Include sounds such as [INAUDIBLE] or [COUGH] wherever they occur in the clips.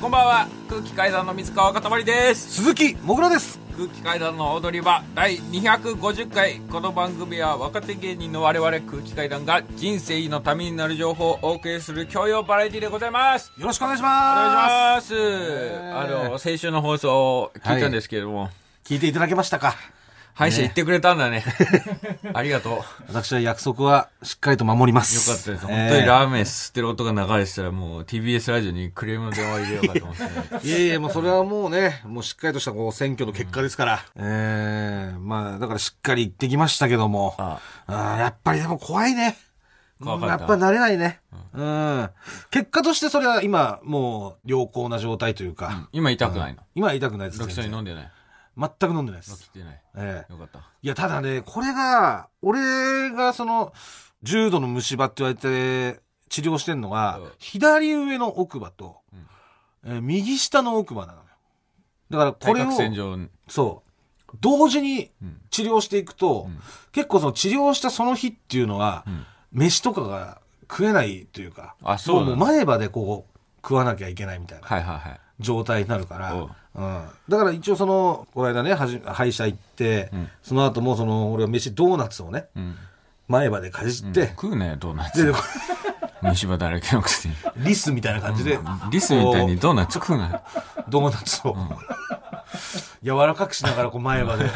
こんばんは。空気階段の水川かたまりです。鈴木もぐらです。空気階段の踊り場第250回。この番組は若手芸人の我々空気階段が人生のためになる情報をお送りする教養バラエティでございます。よろしくお願いしお願ますいします。あの先週の放送を聞いたんですけれども、聞いていただけましたか？歯医者行ってくれたんだね。[LAUGHS] ありがとう。よ私は約束はしっかりと守ります。かったです、本当にラーメン吸ってる音が流れてたらもう TBS ラジオにクレームの電話入れようかと思って、ね、いやいや、もうそれはもうね、もうしっかりとしたこう選挙の結果ですから。ええまあ、だからしっかり言ってきましたけども。ああ。ーやっぱりでも怖いね。怖かった。やっぱり慣れないね。うん。結果としてそれは今、もう良好な状態というか。今痛くないの、今は痛くないですロキソニン飲全んでない？然全く飲んでないです。ない。ええ。よかった。いや、ただね、これが、俺がその、重度の虫歯って言われて治療してんのが、うん。左上の奥歯と、えー右下の奥歯なのよ。だからこ対れを、そう、同時にうん。治療していくと、うん。結構その治療したその日っていうのは、うん。飯とかが食えないというか、あそうもう前歯でこう、食わなきゃいけないみたいな。はいはいはい状態になるから、うん。うん、だから一応その、この間ね、はじ歯医者行って、うん。その後もその、俺は飯ドーナツをね、うん。前歯でかじって、食うねドーナツ。で、虫歯だらけのくせに。リスみたいな感じで、リスみたいにドーナツ食うなよ。ドーナツを、柔らかくしながらこう前歯で。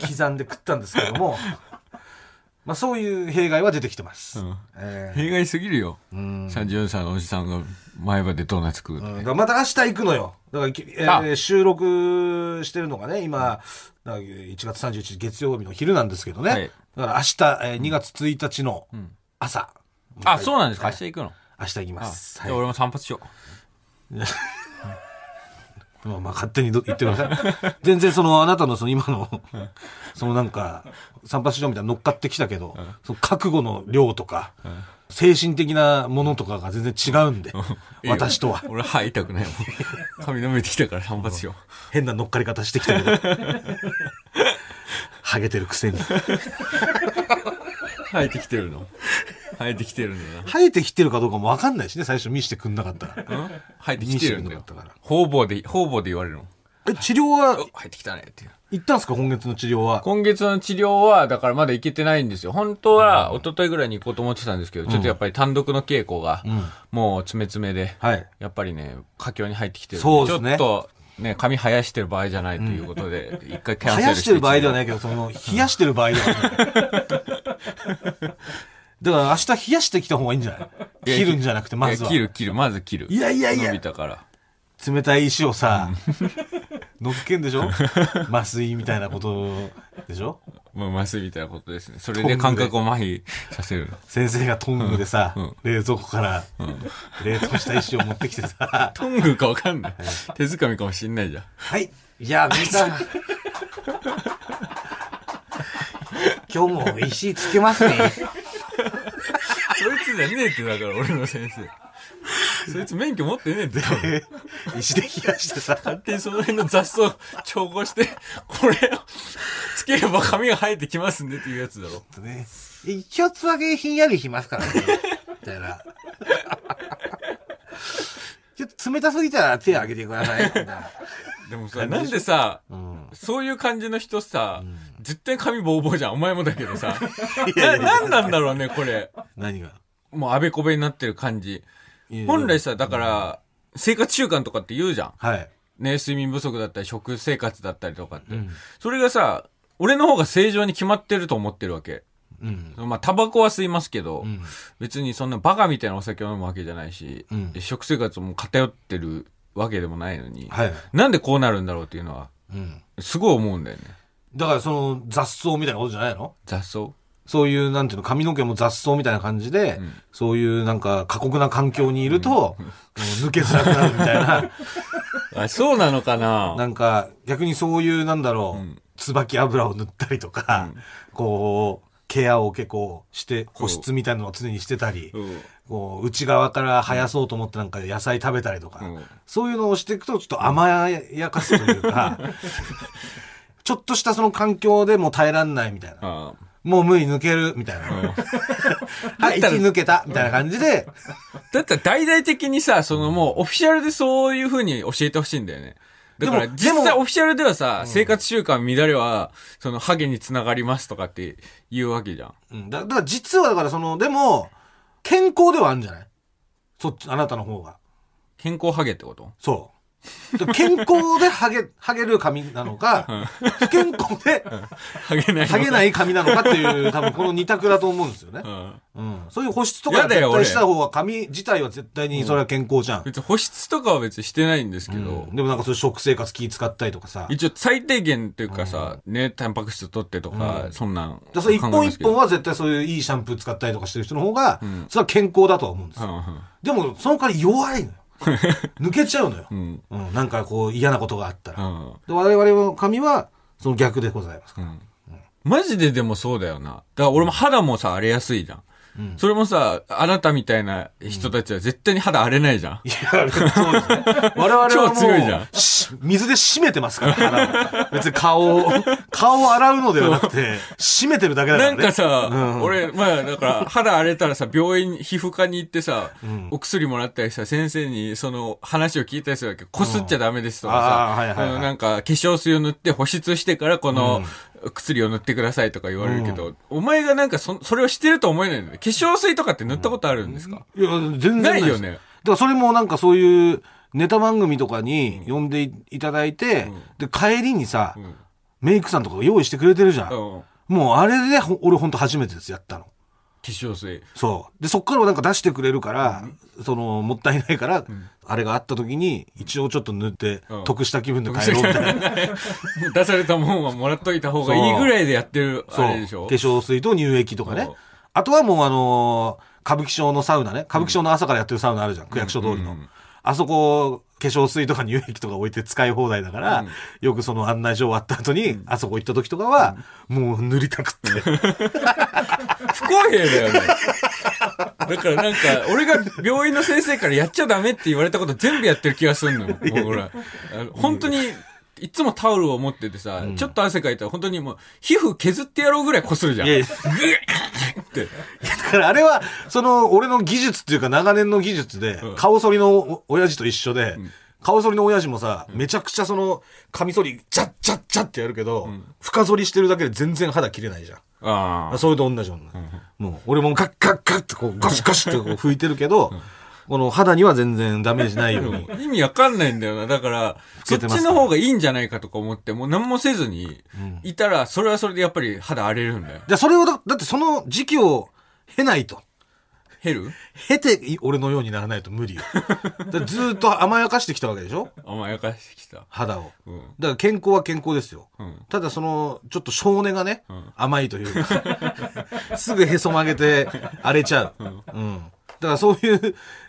刻んで食ったんですけども、まあそういう弊害は出てきてます。うん。え弊害すぎるよ。ーうん。34歳のおじさんが前歯でドーナツ食うって。うん。また明日行くのよ。だから、えあ。ー収録してるのがね、今、だから1月31日月曜日の昼なんですけどね。はい。だから明日、えー2月1日のん。朝。あそうなんですか。はい明日行くの？明日行きまあ。す。はい俺も散髪しよ [LAUGHS] まあ、まあ勝手にど言ってください。[LAUGHS] 全然そのあなたのその今の、そのなんか、散髪しみたいなの乗っかってきたけど、その覚悟の量とか、精神的なものとかが全然違うんで、う私とは。俺歯痛くないもん。髪伸びてきたから散髪しよ変な乗っかり方してきたけど。ハゲてるくせに。う生えてきてるの生えてきてるんだ生えてきてるかどうかもわかんないしね、最初見せてくんなかったら。生えてきてるんだよ。方々で方々で言われるのえ、治療は？お生えてきたねっていう行ったんですか今月の治療は？今月の治療は、だからまだ行けてないんですよ。本当は、一昨日ぐらいに行こうと思ってたんですけど、ちょっとやっぱり単独の稽古が、んもう詰め詰めで、はい。やっぱりね、佳境に入ってきてるんそうですねちょっと、ね、髪生やしてる場合じゃないということで、[LAUGHS] 一回キャンセル生やしてる場合ではい。ないけど、その、冷やしてる場合ではない。[LAUGHS] だから明日冷やしてきた方がいいんじゃない？切るんじゃなくて、まずは。切る、切る、まず切る。いやいやいや伸びたから。冷たい石をさ、[LAUGHS] 乗っけんでしょ？麻酔みたいなことでしょ？麻酔みたいなことですね。それで感覚を麻痺させるの。先生がトングでさ、うん冷蔵庫から冷凍した石を持ってきてさ、[LAUGHS] トングかわかんない。手づかみかもしんないじゃん。はい。いや、皆さん。今日も石つけますね。そいつじゃねえって、だから俺の先生。そいつ免許持ってねえって。多分石で冷やしてさ、勝手にその辺の雑草調合して、これをつければ髪が生えてきますねっていうやつだろ。ね、一つだけひんやりしますからね。みたいな。ちょっと冷たすぎたら手挙げてください。みたいなでもさ、なんでさ、うん。そういう感じの人さ、絶対髪ボーボーじゃん。お前もだけどさ。[LAUGHS] いやいやな、なんなんだろうね、これ。何が？もうあべこべになってる感じ。本来さ、だから、生活習慣とかって言うじゃん。はい。ね、睡眠不足だったり、食生活だったりとかって。うん。それがさ、俺の方が正常に決まってると思ってるわけ。うん。まあ、タバコは吸いますけど、うん。別にそんなバカみたいなお酒を飲むわけじゃないし、うん食生活も偏ってるわけでもないのに、はい。なんでこうなるんだろうっていうのは、うん。すごい思うんだよね。だからその雑草みたいなことじゃないの？雑草？そういう、なんていうの、髪の毛も雑草みたいな感じで、ん。そういうなんか過酷な環境にいると、もう抜けづらくなるみたいな、[LAUGHS] あ、そうなのかな？なんか逆にそういう、なんだろう、うん。椿油を塗ったりとか、こう、ケアを結構して、保湿みたいなのを常にしてたり、うん。こう、内側から生やそうと思ってなんか野菜食べたりとか、うん。そういうのをしていくとちょっと甘やかすというか、[LAUGHS] ちょっとしたその環境でも耐えらんないみたいな。あもう無理抜ける、みたいな。[LAUGHS] はい、だったら1抜けた、みたいな感じで、[LAUGHS] だったら大々的にさ、そのもうオフィシャルでそういう風に教えてほしいんだよね。だから実際オフィシャルではさ、生活習慣乱れは、そのハゲにつながりますとかって言うわけじゃん。うん、だだから実はだからその、でも、健康ではあるんじゃない？そっち、あなたの方が。健康ハゲってこと？そう。で健康でハゲ、ハゲる髪なのか、不健康でハゲない。ハゲないい髪なのかっていう、多分この二択だと思うんですよねう。ん。うん。そういう保湿とか絶対した方が髪自体は絶対にそれは健康じゃん。別に保湿とかは別にしてないんですけど、でもなんかそういう食生活気使ったりとかさ。一応最低限というかさ、ね、タンパク質取ってとか、そんなん。だ一本一本は絶対そういういいシャンプー使ったりとかしてる人の方が、んそれは健康だとは思うんですよ。でも、その代わり弱いのよ。[LAUGHS] 抜けちゃうのよ。うん。うん。なんかこう嫌なことがあったら。うん。で我々の髪は、その逆でございますから。マジででもそうだよな。だから俺も肌もさ、荒れやすいじゃん。うんそれもさ、あなたみたいな人たちは絶対に肌荒れないじゃん。いや、そうですね。我々は超強いじゃんし水で締めてますから、肌を別に顔を、[LAUGHS] 顔を洗うのではなくて、締めてるだけだからね。なんかさ、うん俺、まあだから、肌荒れたらさ、病院、皮膚科に行ってさ、んお薬もらったりさ、先生にその話を聞いたりするわけ。こすっちゃダメですとかさ、はいはいあのなんか化粧水を塗って保湿してからこの薬を塗ってくださいとか言われるけど、お前がなんかそ、それをしてると思えないんだよ。化粧水とかって塗ったことあるんですか、いや、全然ないよね。だからそれもなんかそういうネタ番組とかに呼んでいいただいて、で、帰りにさ、んメイクさんとかが用意してくれてるじゃん。もうあれでほ俺ほんと初めてです、やったの。粧水。そう。で、そっからなんか出してくれるから、その、もったいないから、あれがあった時に、一応ちょっと塗ってう、ん得した気分で帰ろうみたいな。[LAUGHS] 出されたもんはもらっといた方がいいぐらいでやってる、そう。化あれでしょ？粧水と乳液とかねそう。あとはもうあのー歌舞伎町のサウナね。歌舞伎町の朝からやってるサウナあるじゃん。区役所通りの。うんあそこ、化粧水とか乳液とか置いて使い放題だから、よくその案内所終わった後に、あそこ行った時とかは、もう塗りたくって。[LAUGHS] 不公平だよね。だからなんか、俺が病院の先生からやっちゃダメって言われたこと全部やってる気がするのよ。もうほら。本当に、いつもタオルを持っててさ、ちょっと汗かいたら本当にもう、皮膚削ってやろうぐらい擦るじゃん。いやいやグッって。だからあれは、その、俺の技術っていうか長年の技術で、うん顔剃りのお親父と一緒で、顔剃りの親父もさ、めちゃくちゃその、カミソリ、チャッチャッチャッってやるけど、深剃りしてるだけで全然肌切れないじゃん。ああ。それと同じような。もう、俺もガッガッガッってこう、ガシガシってこう拭いてるけど、この肌には全然ダメージないように。[LAUGHS] 意味わかんないんだよな。だから、そっちの方がいいんじゃないかとか思って、もう何もせずに、いたら、それはそれでやっぱり肌荒れるんだよ。じゃあそれをだ、だってその時期を経ないと。減る？経て俺のようにならないと無理よ。[LAUGHS] ずーっと甘やかしてきたわけでしょ？甘やかしてきた。肌を。うん。だから健康は健康ですよ。うん。ただその、ちょっと少年がね、ん甘いというか、[LAUGHS] すぐへそ曲げて荒れちゃう。うん。だからそうい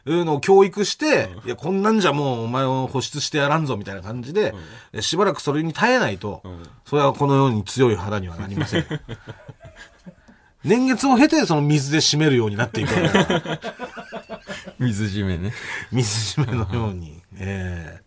うのを教育して、いや、こんなんじゃもうお前を保湿してやらんぞみたいな感じで、しばらくそれに耐えないと、んそれはこのように強い肌にはなりません。[LAUGHS] 年月を経てその水で締めるようになっていく [LAUGHS] 水締めね。水締めのように。[LAUGHS] ええ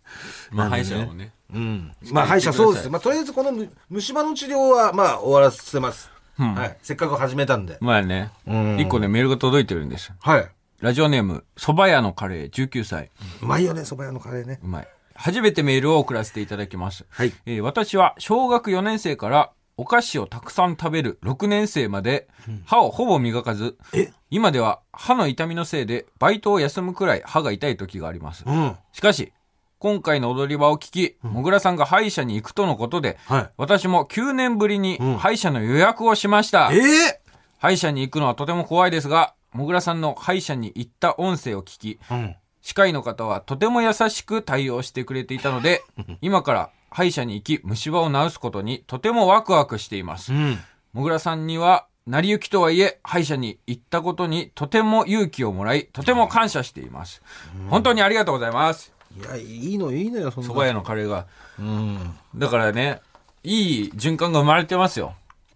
まあ、ね歯医者もね。うん。まあ、歯医者そうです。まあ、とりあえずこのむ虫歯の治療は、まあ、終わらせます。うんはい。せっかく始めたんで。まあね。うん一個ね、メールが届いてるんです。はい。ラジオネーム、蕎麦屋のカレー19歳。うまいよね、蕎麦屋のカレーね。うまい。初めてメールを送らせていただきます。はい。えー私は小学4年生からお菓子をたくさん食べる6年生まで歯をほぼ磨かず、え？今では歯の痛みのせいでバイトを休むくらい歯が痛い時があります。うん。しかし、今回の踊り場を聞き、もぐらさんが歯医者に行くとのことで、はい。私も9年ぶりにうん歯医者の予約をしました。ええ？歯医者に行くのはとても怖いですが、もぐらさんの歯医者に行った音声を聞き、うん。歯科医の方はとても優しく対応してくれていたので、[LAUGHS] 今から歯医者に行き虫歯を治すことにとてもワクワクしていますう。ん。もぐらさんには、成り行きとはいえ、歯医者に行ったことにとても勇気をもらい、とても感謝しています。本当にありがとうございます。いや、いいの、いいのよ、そんな。蕎麦屋のカレーが。うん。だからね、いい循環が生まれてますよ。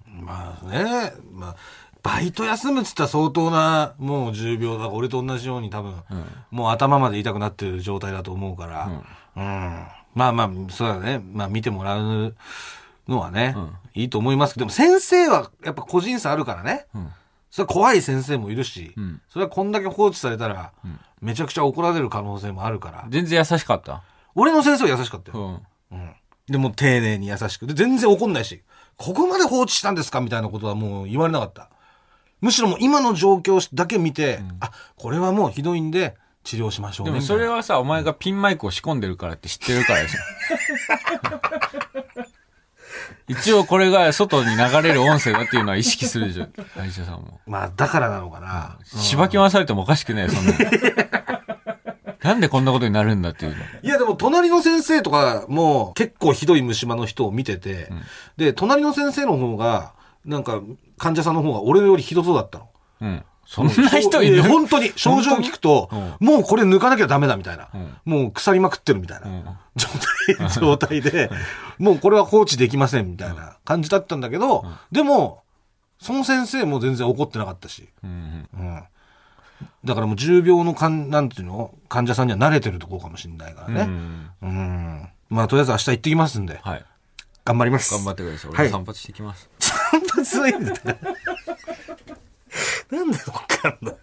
まあね、まあ、バイト休むっつったら相当な、もう重病だ。俺と同じように多分、もう頭まで痛くなってる状態だと思うから。うん。まあまあ、そうだね。まあ見てもらうのはね、うんいいと思いますけど、でも先生はやっぱ個人差あるからね。うん。それは怖い先生もいるし、うん。それはこんだけ放置されたら、うんめちゃくちゃ怒られる可能性もあるから。全然優しかった？俺の先生は優しかったうよ。ん。うん。でも丁寧に優しく。で、全然怒んないし、ここまで放置したんですかみたいなことはもう言われなかった。むしろもう今の状況だけ見て、あ、これはもうひどいんで治療しましょうね。でもそれはさ、お前がピンマイクを仕込んでるからって知ってるからでしょ。[LAUGHS] 一応これが外に流れる音声だっていうのは意識するでしょ。歯医者さんも。まあ、だからなのかな。しばき回されてもおかしくないよ、そんなの。なんでこんなことになるんだっていうの。いやでも隣の先生とかも結構ひどい虫歯の人を見てて、で、隣の先生の方が、なんか患者さんの方が俺よりひどそうだったの。うん。そんな人いる？や本当に症状聞くと、もうこれ抜かなきゃダメだみたいな。んもう腐りまくってるみたいな、ん状態、状態で、もうこれは放置できませんみたいな感じだったんだけど、でも、その先生も全然怒ってなかったし。うんうん。だからもう重病の患、なんていうの？患者さんには慣れてるところかもしれないからうん。ね。うんうん。まあ、とりあえず明日行ってきますんで、はい。頑張ります。頑張ってください。はい俺散髪してきます。散髪はいいんだよ。なんでわかんない。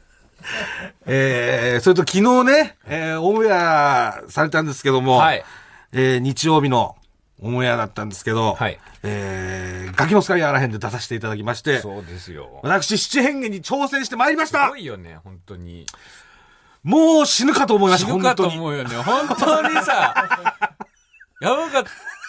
えー、それと昨日ね、えー、オンエアされたんですけども、はい。えー、日曜日のオンエアだったんですけど、はい。えー、ガキの使いあらへんで出させていただきまして、そうですよ。私、七変化に挑戦してまいりましすたごいよね、本当に。もう死ぬかと思いました、死ぬかと。思うよね。本当にさ、[LAUGHS] やばかっ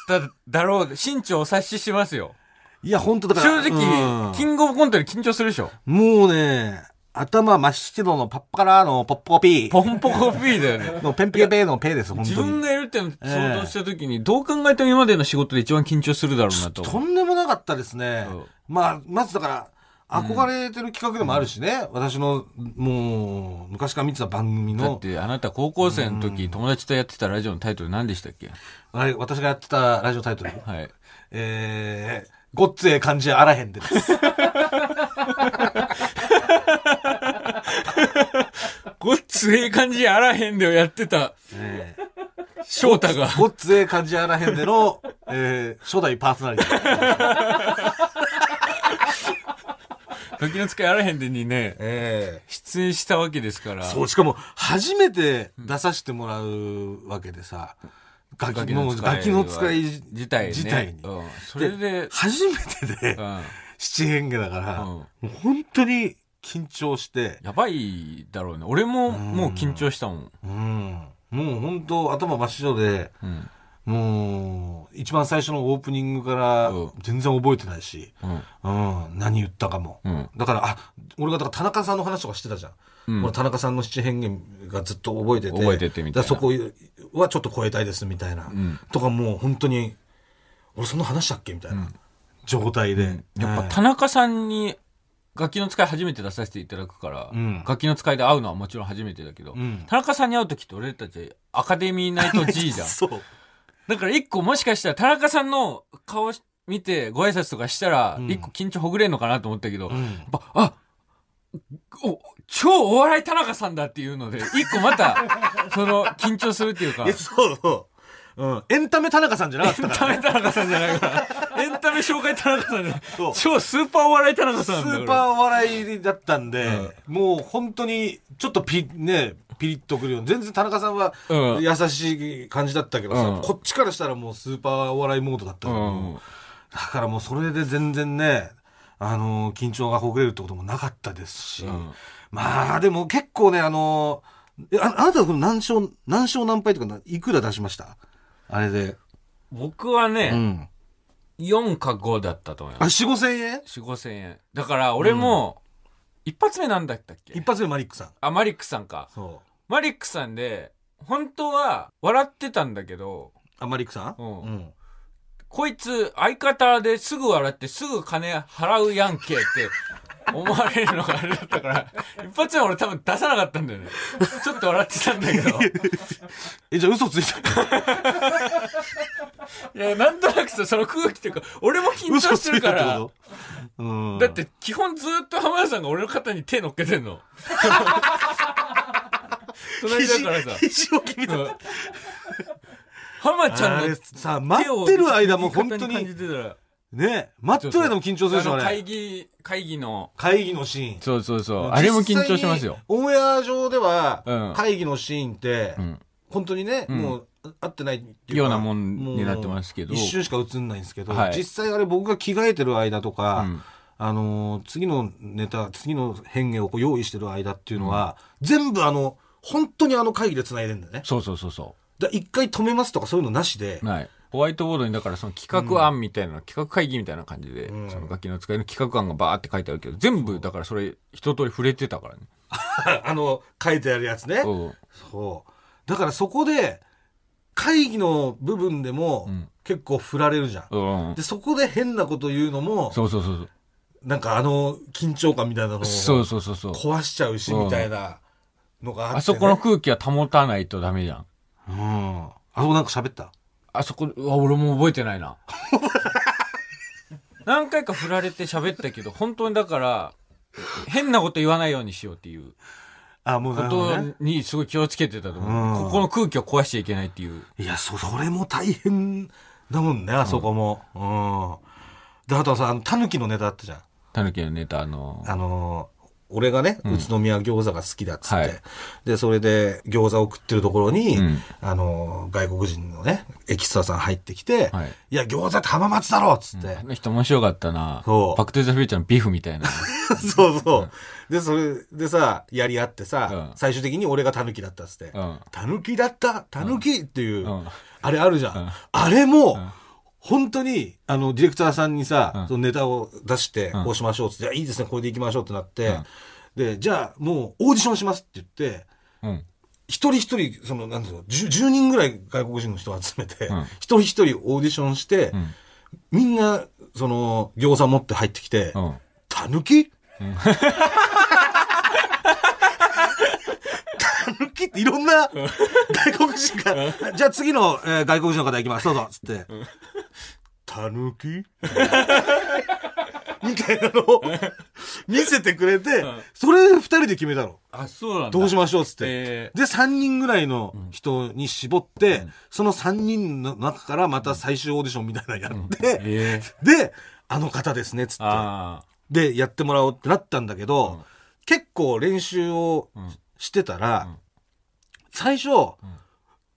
ただろう。身長お察ししますよ。いや、本当だから。正直、うんキングオブコントより緊張するでしょ。もうね、頭真っ白のパッパラのポッポピー。ポンポコピーだよね。[LAUGHS] のペンペケペーのペーです、本自当に。分がやるっての想像したときに、どう考えても今までの仕事で一番緊張するだろうなと。とんでもなかったですねうん。まあ、まずだから、憧れてる企画でもあるしね。私の、もう、昔から見てた番組の、だって、あなた高校生の時、友達とやってたラジオのタイトル何でしたっけ？あれ私がやってたラジオタイトル？はい。えー、ごっつええ感じあらへんでです。[LAUGHS] ごっつええ感じあらへんでをやってた、えー翔太が。ごっつええ感じあらへんでの、えー、初代パーソナリティ。ガキの使いあらへんでにね、え出演したわけですから。ーそう、しかも、初めて出させてもらうわけでさ、ガキの、ガキの使い自体ね。自体にうん。それで、初めてでう、ん。七変化だから、うんもう本当に緊張して、やばいだろうね。俺ももう緊張したもん。うん。もう本当頭真っ白で、うん。もう、一番最初のオープニングからうん全然覚えてないし、うん。うん、何言ったかも。うん。だから、あ、俺がだから田中さんの話とかしてたじゃん。うん俺田中さんの七変化がずっと覚えてて。覚えててみたいなそこはちょっと超えたいですみたいな。んとかもう本当に、俺そんな話したっけみたいな状態で。やっぱはい田中さんに、ガキの使い初めて出させていただくから、うんガキの使いで会うのはもちろん初めてだけど、うん田中さんに会う時って俺たちアカデミーナイト G じゃん。[LAUGHS] そう。だから一個もしかしたら田中さんの顔見てご挨拶とかしたら、うん。一個緊張ほぐれんのかなと思ったけど、うん。やっぱ、あお、超お笑い田中さんだっていうので、一個また、[LAUGHS] その、緊張するっていうか。え、、そう。そう。うん。エンタメ田中さんじゃなかったエンから、ね。タメ田中さんじゃないから、[LAUGHS] エンタメ紹介田中さんじゃない。超スーパーお笑い田中スさんだーパーお笑いだったんで、もう本当に、ちょっとピ、ね、ピリッとくるような全然田中さんはうん優しい感じだったけどさ、うんこっちからしたらもうスーパーお笑いモードだったから、うんだからもうそれで全然ね、あの緊張がほぐれるってこともなかったですし、うんまあでも結構ね、あのえああなたはこの何勝、何勝何敗とかないくら出しました？あれで。僕はね、うん。4か5だったと思いあ、ます。4、5千円？4、5千円。だから俺も、一発目なんだったっけ？一発目マリックさん。あ、マリックさんか。そう。マリックさんで、本当は笑ってたんだけど、あ、マリックさん？うんうん。こいつ相方ですぐ笑ってすぐ金払うやんけって思われるのがあれだったから、[LAUGHS] 一発目俺多分出さなかったんだよね。ちょっと笑ってたんだけど。[LAUGHS] え、じゃあ嘘ついた [LAUGHS] いや、なんとなくさ、その空気っていうか、俺も緊張してるから、嘘ついたってこと？うん。だって基本ずっと浜田さんが俺の肩に手乗っけてんの。隣だからさ。肘を浜ちゃんのさ、待ってる間も本当にね待ってる間も緊張するでしょ、あれ。会議、会議の、会議のシーン。そうそうそう。あれも緊張しますよ。オンエア上ではうん、会議のシーンってう、ん。本当にね、うんもう、合ってないっていうかようなもんになってますけど一瞬しか映んないんですけど、はい実際あれ僕が着替えてる間とか、うんあのー次のネタ、次の変化をこう用意してる間っていうのは、全部あの、本当にあの会議で繋いでんだよね。そうそうそうそだ一回止めますとかそういうのなしでう。、はい。ホワイトボードにだからその企画案みたいな、企画会議みたいな感じで、うんその楽器の使いの企画案がバーって書いてあるけど、全部だからそれ一通り触れてたからね。[LAUGHS] あの、書いてあるやつね。そう。そう。だからそこで、会議の部分でもうん結構振られるじゃん。うん。で、そこで変なこと言うのも、そうそうそうなんかあの緊張感みたいなのをそう。そうそうそうそう。壊しちゃうし、みたいなのがあって、ね。あそこの空気は保たないとダメじゃん。うん。あそこなんか喋った？あそこ、うわ、俺も覚えてないな。[LAUGHS] 何回か振られて喋ったけど、本当にだから、変なこと言わないようにしようっていうあ、もうなこと。にすごい気をつけてたと思う。うんここの空気を壊しちゃいけないっていう。いや、そ、それも大変だもんね、あそこも。うん。で、あとはさ、あの、タヌキのネタあったじゃん。たぬきのネタ、あの、あのー俺がね、宇都宮餃子が好きだっつって、はい。で、それで餃子を食ってるところに、うん。あのー外国人のね、エキストラさん入ってきて、はい。い、や、餃子って浜松だろっつって、あの人面白かったな。そう。バックトゥザフューチャーのビフみたいな。[LAUGHS] そうそう。で、それでさ、やり合ってさ、うん。最終的に俺がタヌキだったっつって。うん、タヌキだった？タヌキっていう、うん。あれあるじゃん。うん。あれも、ん本当に、あの、ディレクターさんにさ、うんそのネタを出して、うんこうしましょうって、いやいいですね、これで行きましょうってなって、うんで、じゃあ、もう、オーディションしますって言って、うん。一人一人、その、なんていうの、10, 10人ぐらい外国人の人を集めて、うん一人一人オーディションして、うん。みんな、その、餃子持って入ってきて、うん。たぬきたぬきっていろんな外国人が、じゃあ次の、えー外国人の方行きます。どうぞ。つって。たぬき？[LAUGHS] みたいなのを見せてくれて、それ二人で決めたの。あ、そうなんだ。どうしましょう？っつって。えで、3人ぐらいの人に絞って、その3人の中からまた最終オーディションみたいなのやって、ええで、あの方ですね、つって。あで、やってもらおうってなったんだけど、うん。結構練習をん。してたら、うん最初、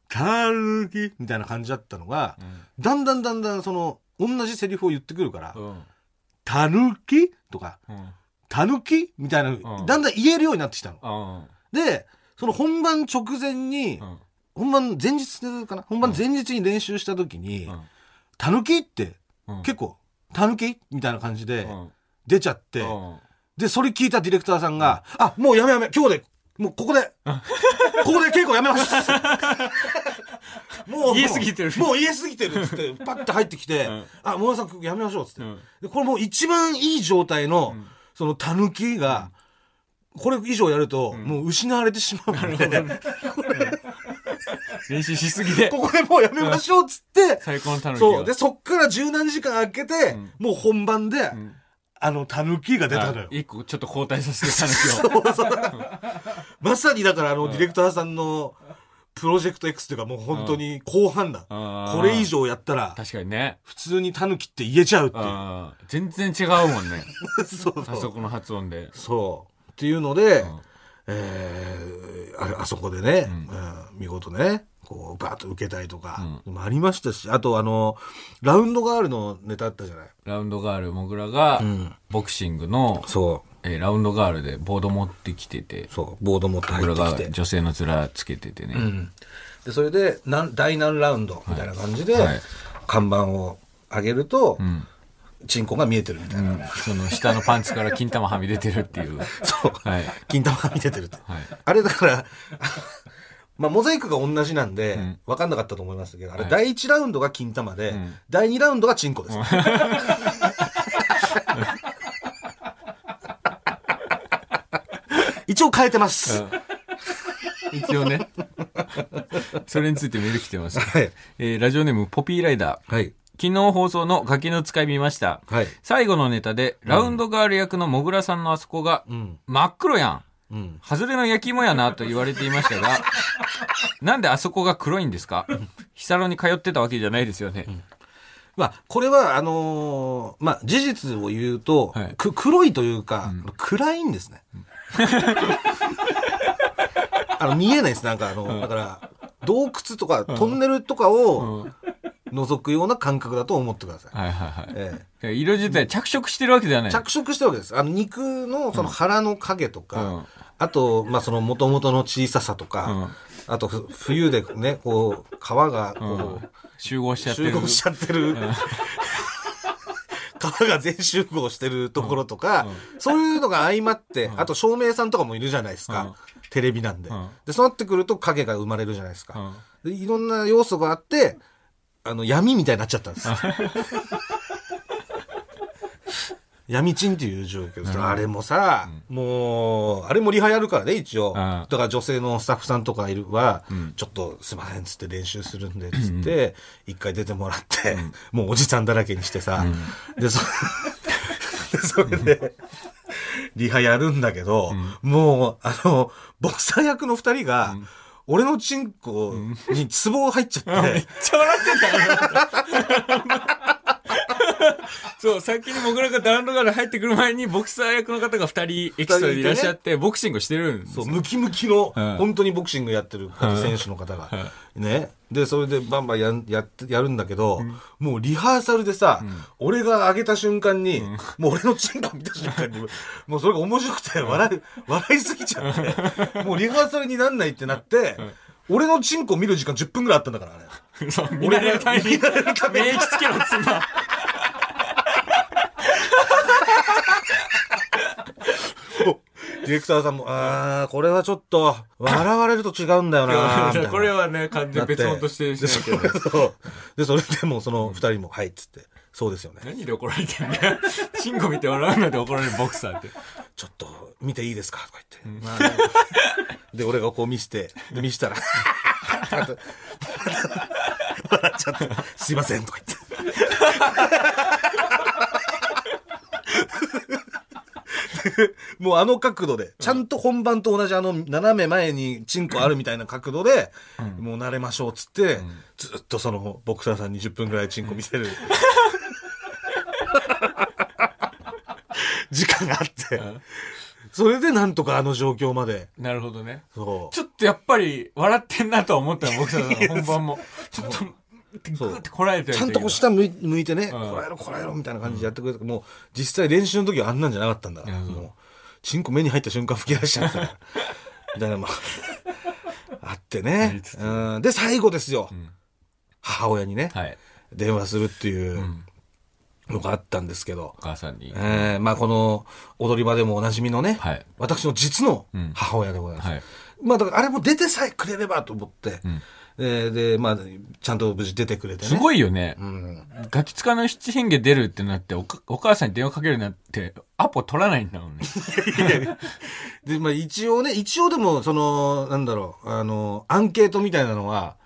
たぬきみたいな感じだったのが、だんだんだんだんその、同じセリフを言ってくるから。たぬきとか、うん。たぬきみたいな、んだんだん言えるようになってきたの。あで、その本番直前に。本番前日かな？本番前日に練習した時に、うんたぬきって、うん結構、たぬきみたいな感じでうん出ちゃって、うんで、それ聞いたディレクターさんが、あ、もうやめやめ、今日で、もうここで、[LAUGHS] ここで稽古やめます。もう、言い過ぎてる。もう言い過ぎてるっつって、パッて入ってきて、うん。あ、モさんやめましょうっつって、うん。で。これもう一番いい状態の、ん。そのたぬきが、これ以上やると、もう失われてしまうので、練習しすぎで。ここでもうやめましょうっつって、最高のたぬきそう。で、そっから十何時間空けて、ん。もう本番で、んあの、たぬきが出たのよ。一個ちょっと交代させてたぬきを。[LAUGHS] まさにだからあの、ディレクターさんの、プロジェクト X っていうかもう本当に後半だ。これ以上やったら、確かにね。普通にタヌキって言えちゃうっていう。全然違うもんね。[LAUGHS] そうあそ。そうこの発音で。そう。っていうので、んえーあれあそこでね、うん見事ね、こう、バーッと受けたりとか、もありましたし、あとあの、ラウンドガールのネタあったじゃない。ラウンドガール、モグラがん、ボクシングの、そう。えーラウンドガールでボード持ってきてて、そう。ボード持って入ってきて。が女性の面つけててね。うんで、それで、なん第何ラウンドみたいな感じで、はい看板を上げると、うん。チンコが見えてるみたいな。うんその下のパンツから金玉はみ出てるっていう。[LAUGHS] そう。はい。金玉が見ててるって。はい。あれだから、まあ、モザイクが同じなんで、ん分かんなかったと思いますけど、あれ、はい第1ラウンドが金玉で、ん第2ラウンドがチンコです。一応変えてます。一応ね。それについてメール来てます。はい。えーラジオネームポピーライダー。はい。昨日放送のガキの使い見ました。はい。最後のネタで、ラウンドガール役のモグラさんのあそこが、うん。真っ黒やん。うん。外れの焼き芋やなと言われていましたが、[LAUGHS] なんであそこが黒いんですか？ヒサロに通ってたわけじゃないですよね。まあ、これは、あのーまあ、事実を言うと、はいく黒いというか、暗いんですね。[LAUGHS] あの、見えないです。なんか、あの、だから、洞窟とか、トンネルとかを覗くような感覚だと思ってください。はいはいはい。え色自体着色してるわけではない。え着色してるわけです。あの、肉のその腹の影とか、うんあと、まあ、その元々の小ささとか、うんあと、ふ冬でね、こう、皮が、こう、集合しちゃってる。集合しちゃってる。[LAUGHS] 皮が全集合してるところとか、そういうのが相まって、あと照明さんとかもいるじゃないですか。うんテレビなんで、うんで、そうなってくると影が生まれるじゃないですか。うんでいろんな要素があって、あの、闇みたいになっちゃったんです。[LAUGHS] 闇賃っていう状況です。あれもさ、もう、あれもリハやるからね、一応。だから女性のスタッフさんとかいるは、ちょっとすいませんっつって練習するんで、つって、一回出てもらって、もうおじさんだらけにしてさ、で、そ、[LAUGHS] れで、リハやるんだけど、もう、あの、ボクサー役の二人が、俺のチンコにツボ入っちゃって、めっちゃ笑ってた。よ。[LAUGHS] [LAUGHS] そう、先に僕らがダウンロード入ってくる前に、ボクサー役の方が二人エキストラでいらっしゃって、ボクシングしてるんですよ。そう、ムキムキの、うん本当にボクシングやってる方選手の方が、ね。で、それでバンバンやんやってやるんだけど、もうリハーサルでさ、俺が上げた瞬間に、もう俺のチンコ見た瞬間に、[LAUGHS] もうそれが面白くて、笑い、笑いすぎちゃって、[LAUGHS] もうリハーサルになんないってなって、俺のチンコ見る時間10分ぐらいあったんだからね。そう、見られるために、免疫つけろ、妻。ディレクターさんも、あー、これはちょっと、笑われると違うんだよな [LAUGHS] なこれはね、完全に別物としてしで、ないけない。そうで、それでもうその二人も、はい、っつって、そうですよね。何で怒られてんだよ。[LAUGHS] チンコ見て笑うので怒られるボクサーって。ちょっと、見ていいですか？とか言って。まあねで、俺がこう見して、で見したら、[LAUGHS] 笑っちゃって、すいませんとか言って。[LAUGHS] もうあの角度で、ちゃんと本番と同じあの斜め前にチンコあるみたいな角度で、もう慣れましょうっつって、ずっとそのボクサーさん20分ぐらいチンコ見せる。[LAUGHS] 時間があって、それでなんとかあの状況まで。なるほどね。そう。ちょっとやっぱり笑ってんなとは思ったの、ボクサーさんが [LAUGHS] 本番も。ちょっと、ってこらえてちゃんとこう下向い向いてね、んこらえろこらえろみたいな感じでやってくれたもう実際練習の時はあんなんじゃなかったんだから。もう、チンコ目に入った瞬間吹き出しちゃったから。[LAUGHS] みたいなまあ、[LAUGHS] あってね。うん。で、最後ですよ。母親にね、はい。電話するっていうのがあったんですけどお。母さんに。えー、まあこの踊り場でもおなじみのね、はい私の実の母親でございます。はい。まあだからあれも出てさえくれればと思って、えーで、まあ、ちゃんと無事出てくれてね。すごいよね。うん。ガキ使の七変化出るってなっておか、お母さんに電話かけるなって、アポ取らないんだもんね。[LAUGHS] で、まあ一応ね、一応でも、その、なんだろう、あの、アンケートみたいなのは、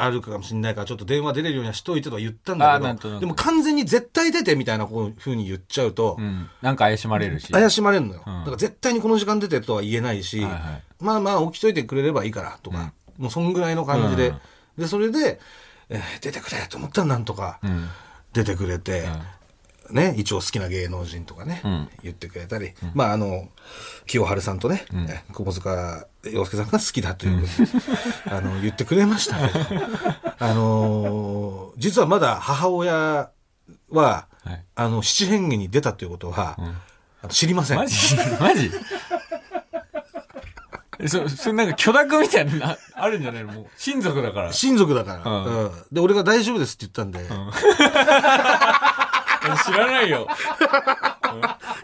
あるかもしれないから、ちょっと電話出れるようにはしといてとは言ったんだけど、あーなんとなくでも完全に絶対出てみたいなこういうふうに言っちゃうと、うん。なんか怪しまれるし。怪しまれるのよ。うんだから絶対にこの時間出てとは言えないし、はいはいまあまあ起きといてくれればいいからとか、もうそんぐらいの感じで、うん。で、それで、えー出てくれと思ったらなんとかうん。出てくれて、ね、一応好きな芸能人とかね、うん。言ってくれたり、まああの、清春さんとね、え窪塚洋介さんが好きだというふうに、[LAUGHS] あの、言ってくれましたけど、あのー実はまだ母親は、はい。あの、七変化に出たということは、あの知りません。マジ？マジ？え [LAUGHS] そ、それなんか許諾みたいなのあるんじゃないの？もう、親族だから。親族だから、うん。うん。で、俺が大丈夫ですって言ったんで、[LAUGHS] 知らないよ。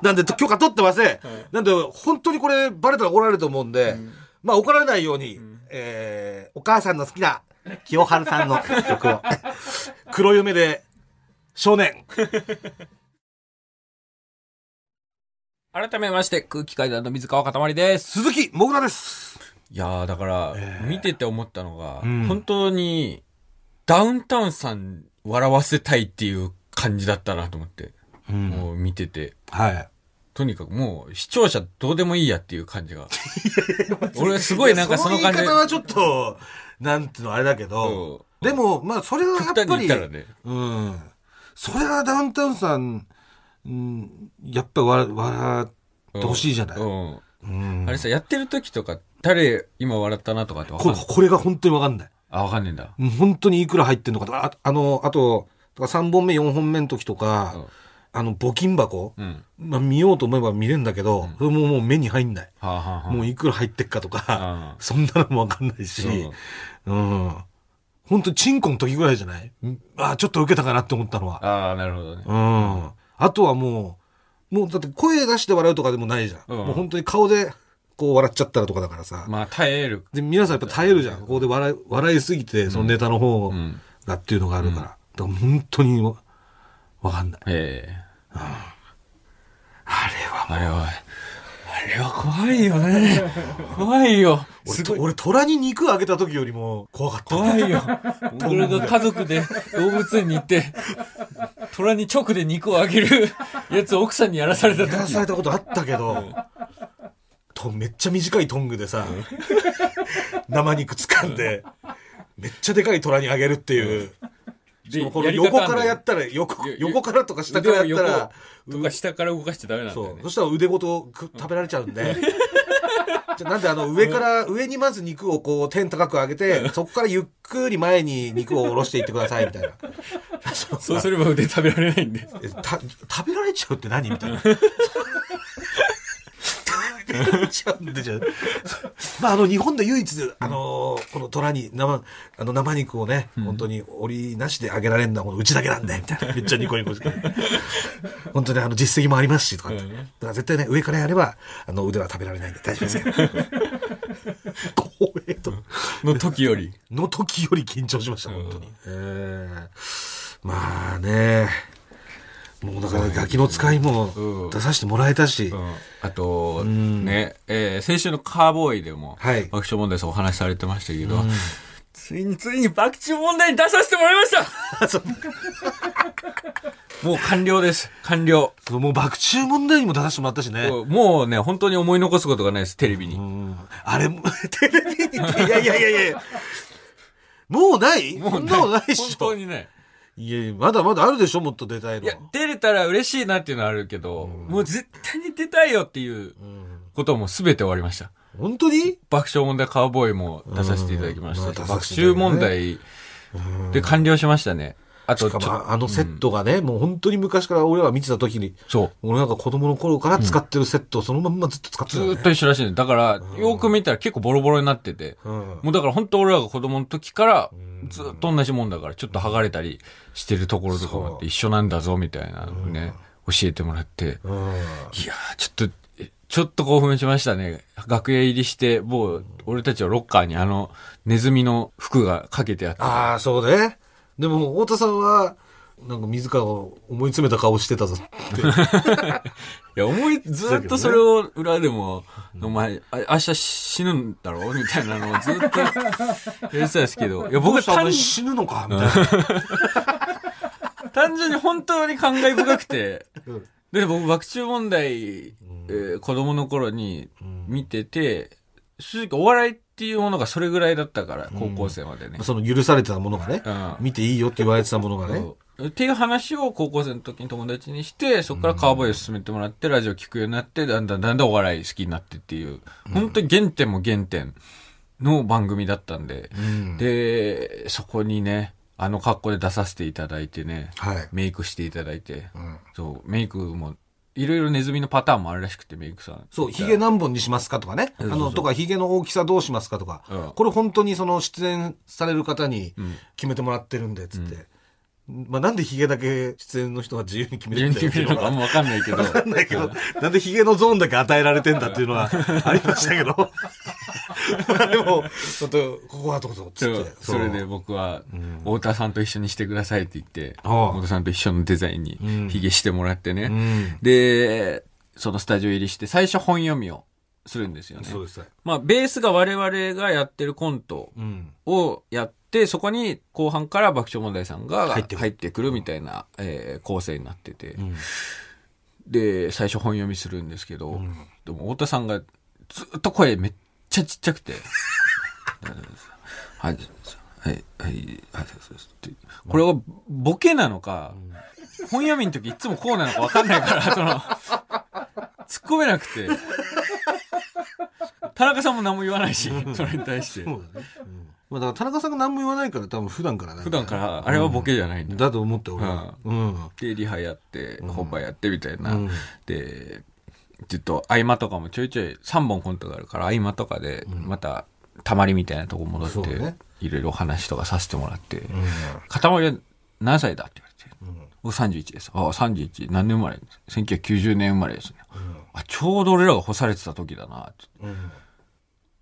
なんで許可取ってません。なんで、本当にこれバレたら怒られると思うんで、まあ怒られないように、えー、お母さんの好きな清春さんの曲を、[LAUGHS] 黒夢で少年。改めまして、空気階段の水川かたまりです。鈴木もぐらです。いやー、だから、見てて思ったのが、うん本当に、ダウンタウンさん笑わせたいっていう感じだったなと思って、うんもう見てて。はい。とにかくもう視聴者どうでもいいやっていう感じが。[LAUGHS] 俺はすごいなんかその感じその言い方はちょっと、なんていうのあれだけど、でも、まあそれはやっぱり極端に言った、らね。うん。それはダウンタウンさん、うん、やっぱ笑笑ってほしいじゃない？うん。うんあれさ、やってる時とか、誰今笑ったなとかってわかこんない？これが本当にわかんない。あ、わかんねえんだ。うん本当にいくら入ってんのかとか、ああの、あと、3本目、4本目の時とか、うんあの、募金箱、うん。まあ、見ようと思えば見れるんだけど、それももう目に入んない。はあ、はあはあ、もういくら入ってっかとか、あ [LAUGHS] そんなのもわかんないし、うん。本当チンコの時ぐらいじゃない？んあちょっと受けたかなって思ったのは。ああ、なるほどね。うん。あとはもう、もうだって声出して笑うとかでもないじゃん。うんもう本当に顔でこう笑っちゃったらとかだからさ。まあ、耐える。で、皆さんやっぱ耐えるじゃん。ここで笑い、笑いすぎて、そのネタの方うん。がっていうのがあるから。だから本当にわわかんない。ええあれはあれは、あれは怖いよね。怖いよ。俺虎に肉あげた時よりも怖かった。怖いよ。[LAUGHS] 俺が家族で動物園に行って、虎に直で肉をあげるやつを奥さんにやらされた時やらされたことあったけど、とめっちゃ短いトングでさ、[LAUGHS] 生肉掴んで、めっちゃでかい虎にあげるっていう。しかもこのやり方あんだよ横からやったら、横よ、横からとか下からやったら、とか下から動かしちゃダメなんだよね。。そうそしたら腕ごとく食べられちゃうんで。[LAUGHS] じゃあなんであの上から、上にまず肉をこう天高く上げて、そこからゆっくり前に肉を下ろしていってくださいみたいな。[LAUGHS] そうそうすれば腕食べられないんで。食べられちゃうって何みたいな。[LAUGHS] う [LAUGHS] まああの日本で唯一あのーこの虎に生あの生肉をね、本当に折なしであげられるのはこのうちだけなんでみたいな。めっちゃニコニコして。[LAUGHS] 本当にあの実績もありますしとかだから絶対ね上からやればあの腕は食べられないんで大丈夫ですよ。[LAUGHS] 光栄と。の時より。の時より緊張しました、本当に。ええまあね、もうだからガキの使いもうん。出させてもらえたし、あと、ん。ね、えー先週のカーボーイでも、はい。爆笑問題さんお話しされてましたけど、ついについに爆笑問題に出させてもらいました。[LAUGHS] もう完了です。完了。もう爆中問題にも出させてもらったしね。もうね、本当に思い残すことがないです、テレビに。うん。あれ、テレビに、いやいやいやいやもうない？もうそんなことないっし本ょ当。にね。いやまだまだあるでしょもっと出たいの。いや、出れたら嬉しいなっていうのはあるけど、もう絶対に出たいよっていううんことも全て終わりました。本当に？爆笑問題カーボーイも出させていただきましたまあ出さ爆笑問題で完了しましたね。あと、あのセットがね、もう本当に昔から俺らが見てた時に、そう。俺なんか子供の頃から使ってるセットをそのまんまずっと使ってたよねずーっと一緒らしいね。だから、よく見たら結構ボロボロになってて。うんもうだから本当俺らが子供の時から、ずっと同じもんだから、ちょっと剥がれたりしてるところとかもあって一緒なんだぞ、みたいなのをね、教えてもらって。うんいやー、ちょっと、えちょっと興奮しましたね。楽屋入りして、もう、俺たちはロッカーにあの、ネズミの服がかけてあって。ああ、そうね。でも、太田さんは、なんか自らを思い詰めた顔してたぞって。[LAUGHS] いや、思い、ずっとそれを裏でも、お前、あ明日死ぬんだろみたいなのをずっとやってたんですけど、いや、僕は単死ぬのかみたいな。[LAUGHS] 単純に本当に感慨深くて、うんで、僕、爆中問題、えー子供の頃に見てて、正直お笑いっていうものがそれぐらいだったから、高校生までね。その許されてたものがね、うん。見ていいよって言われてたものがね。っていう話を高校生の時に友達にして、そこからカーボーイを進めてもらって、ラジオ聞くようになって、だんだんだんだんお笑い好きになってっていう、本当に原点も原点の番組だったんで、うん。で、そこにね、あの格好で出させていただいてね、はい。メイクしていただいて、うん。そう、メイクも、いろいろネズミのパターンもあるらしくて、メイクさん。そう、髭何本にしますかとかね。あの、とか、髭の大きさどうしますかとかうん。これ本当にその出演される方にん決めてもらってるんで、つって。まあ、なんで髭だけ出演の人が自由に決め自由るんだよっていうのがに決めるのかあんまわかんないけど。わかんないけど、なんでヒゲのゾーンだけ与えられてんだっていうのはありましたけど。ま [LAUGHS] あでも、ちょっと、ここはどうぞ、つってそれで僕は、太田さんと一緒にしてくださいって言って、太田さんと一緒のデザインにうんヒゲしてもらってね。うん。で、そのスタジオ入りして、最初本読みをするんですよね。そうです。まあ、ベースが我々がやってるコントうん。をやって、そこに後半から爆笑問題さんが入ってくるみたいな、えー構成になってて。うん。で、最初本読みするんですけど、んでも太田さんがずっと声めっちゃちっちゃくて、はじ、はい、はい、はい、そう。これはボケなのか、本読みの時いつもこうなのか分かんないから、その、突っ込めなくて。田中さんも何も言わないし、それに対して。そうだね。うんまあだから田中さんが何も言わないから多分普段から普段から、あれはボケじゃないんだ。だと思って俺は。うん。で、リハやって、本番やってみたいな。うんで、ちょっと合間とかもちょいちょい3本コントがあるから、合間とかで、また、たまりみたいなとこ戻って、いろいろお話とかさせてもらって、塊は何歳だって言われて、僕31です。ああ、31。何年生まれ ?1990 年生まれですね。あ、ちょうど俺らが干されてた時だなって。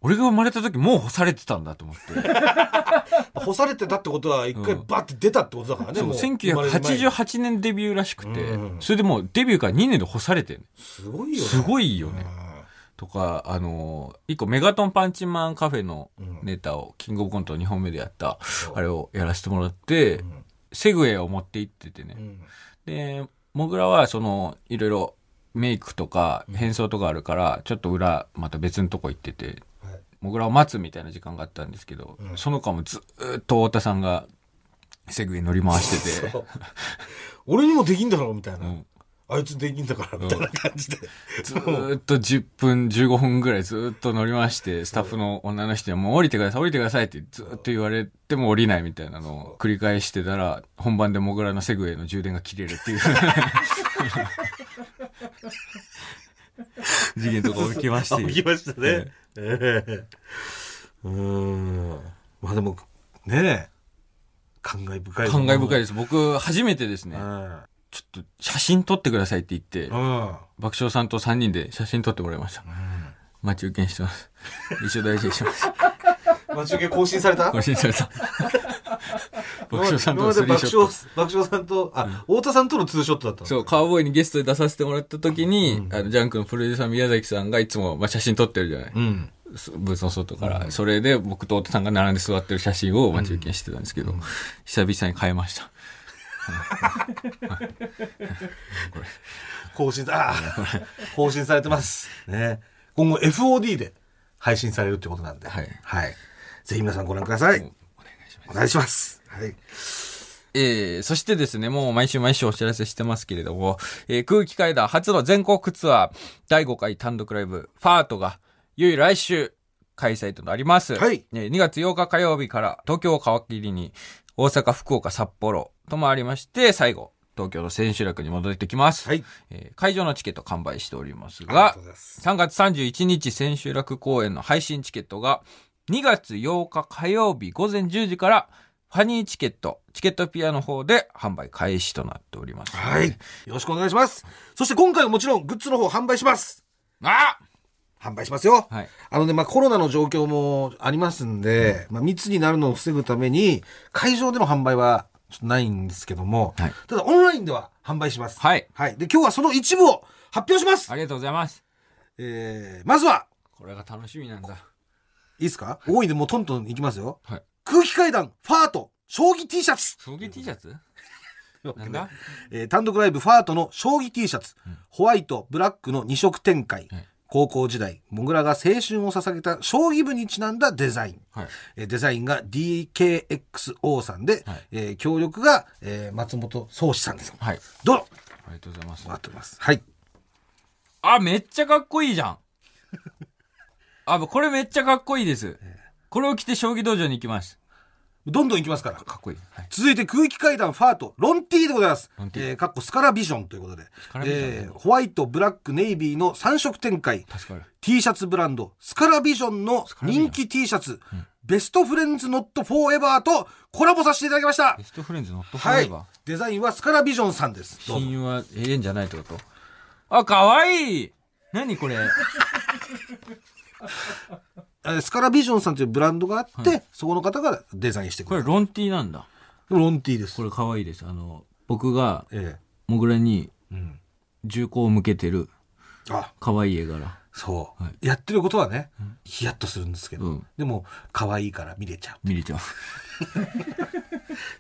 うん俺が生まれた時もう干されてたんだと思って。[LAUGHS] 干されてたってことは一回バッて出たってことだからね。そうもう生まれる前に1988年デビューらしくて、うんそれでもうデビューから2年で干されてるすごいよね。すごいよね。とか、あの、一個メガトンパンチマンカフェのネタを、キングオブコント2本目でやった、あれをやらせてもらって、セグウェイを持って行っててね。うん。で、モグラはその、いろいろメイクとか変装とかあるから、ちょっと裏、また別のとこ行ってて、はいモグラを待つみたいな時間があったんですけど、その間もずーっと太田さんが、セグウェイ乗り回してて、俺にもできんだろうみたいな。んあいつできんだからみたいな感じで。ずーっと10分、15分ぐらいずーっと乗り回して、スタッフの女の人にもう降りてください、降りてくださいってずーっと言われても降りないみたいなのを繰り返してたら、本番でモグラのセグウェイの充電が切れるっていう。[LAUGHS] 次元とか起きまして。起きましたね。[LAUGHS] [LAUGHS] え [LAUGHS] えうーん。まあでも、ねえ。感慨深い。感慨深いい。です。僕、初めてですねう、ん。ちょっと写真撮ってくださいって言って、うん。爆笑さんと3人で写真撮ってもらいました。待ち受けにしてます。一緒大事にします。[LAUGHS] 待ち受け更新された？ご審査さん。[LAUGHS] 爆笑さんとのスリー爆ショット笑。、爆笑さんと、あ、太田さんとのツーショットだったのそう、カウボーイにゲストで出させてもらった時に、あの、ジャンクのプロデューサー宮崎さんがいつも、まあ、写真撮ってるじゃない。うん。ブースの外から。それで僕と太田さんが並んで座ってる写真を待ち受けにしてたんですけど、久々に変えました。更新さ、あー更新されてます。ね。今後 FOD で配信されるってことなんで。はいはい。ぜひ皆さんご覧ください。お願いします。はい。えー、そしてですね、もう毎週毎週お知らせしてますけれども、えー空気階段初の全国ツアー第5回単独ライブ、ファートが、いよいよ来週開催となります。はいえー2月8日火曜日から東京を皮切りに、大阪、福岡、札幌と回りまして、最後、東京の千秋楽に戻ってきます。はい。えー会場のチケット完売しておりますががとうございます、3月31日千秋楽公演の配信チケットが、2月8日火曜日午前10時から、ファニーチケット、チケットピアの方で販売開始となっております。はい。よろしくお願いします。そして今回はもちろんグッズの方販売します。あ販売しますよ。はい。あのね、まあ、コロナの状況もありますんで、まあ、密になるのを防ぐために、会場での販売はちょっとないんですけども、はいただオンラインでは販売します。はい。はい。で、今日はその一部を発表します。ありがとうございます。えー、まずは、これが楽しみなんだ。いいですか、多いんでもうトントンいきますよ。はい。空気階段、ファート、将棋 T シャツ。将棋 T シャツ？[LAUGHS] なんだ？えー単独ライブファートの将棋 T シャツ、ホワイト、ブラックの2色展開、はい高校時代、モグラが青春を捧げた将棋部にちなんだデザイン。はい。えーデザインが DKXO さんで、はいえー協力が、えー松本宗志さんです。はい。どうぞありがとうございます。待ってます。はい。あ、めっちゃかっこいいじゃん。あ、これめっちゃかっこいいです。これを着て将棋道場に行きます。どんどんいきますから。かっこいい。はい。続いて空気階段ファート、ロンティーでございますえー、かっこスカラビジョンということで。カラビジョンえーホワイト、ブラック、ネイビーの3色展開。助かる。T シャツブランド、スカラビジョンの人気 T シャツ、ベストフレンズノットフォーエバーとコラボさせていただきましたベ。ストフレンズノットフォはいーエバー。。デザインはスカラビジョンさんです。親友は永遠じゃないってこと？あ、かわいい何これ？えー [LAUGHS] スカラビジョンさんというブランドがあって、そこの方がデザインしてくれた。これロンティーなんだ。ロンティーです。これかわいいです。あの、僕が、えモグラにえうん。銃口を向けてる、あ、かわいい絵柄。そう、はいやってることはね、ヒヤッとするんですけど、うんでも、可愛いから見れちゃう。見れちゃう。[LAUGHS]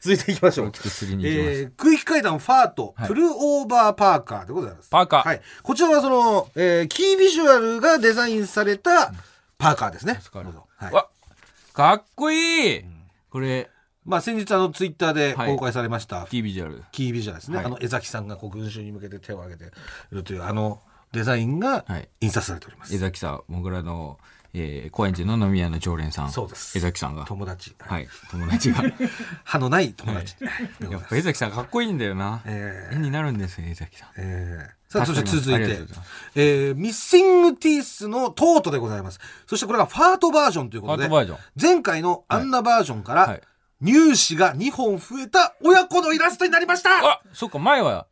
続いていきましょう。えー、空気階段ファート、はいプルオーバーパーカーでございます。パーカーはい。こちらはその、えー、キービジュアルがデザインされたパーカーですね。うぞはい。わかっこいい、これ、まあ先日あのツイッターではい公開されました、キービジュアル。キービジュアルですね、はいあの江崎さんがこう群衆に向けて手を挙げているというあのデザインがはい。印刷されております、江崎さん、もぐらの、えー、高円寺の飲み屋の常連さん。そうです。江崎さんが。友達、はい。友達が。[LAUGHS] 歯のない友達、でござい。やっぱ江崎さんかっこいいんだよな。えー。絵になるんですよ、江崎さん。えー。さあ、そして続いて。いま、えーミッシングティースのトートでございます。そしてこれがファートバージョンということで、ファートバージョン。前回のアンナバージョンから、はい。乳歯が2本増えた親子のイラストになりました。あそっか、前は、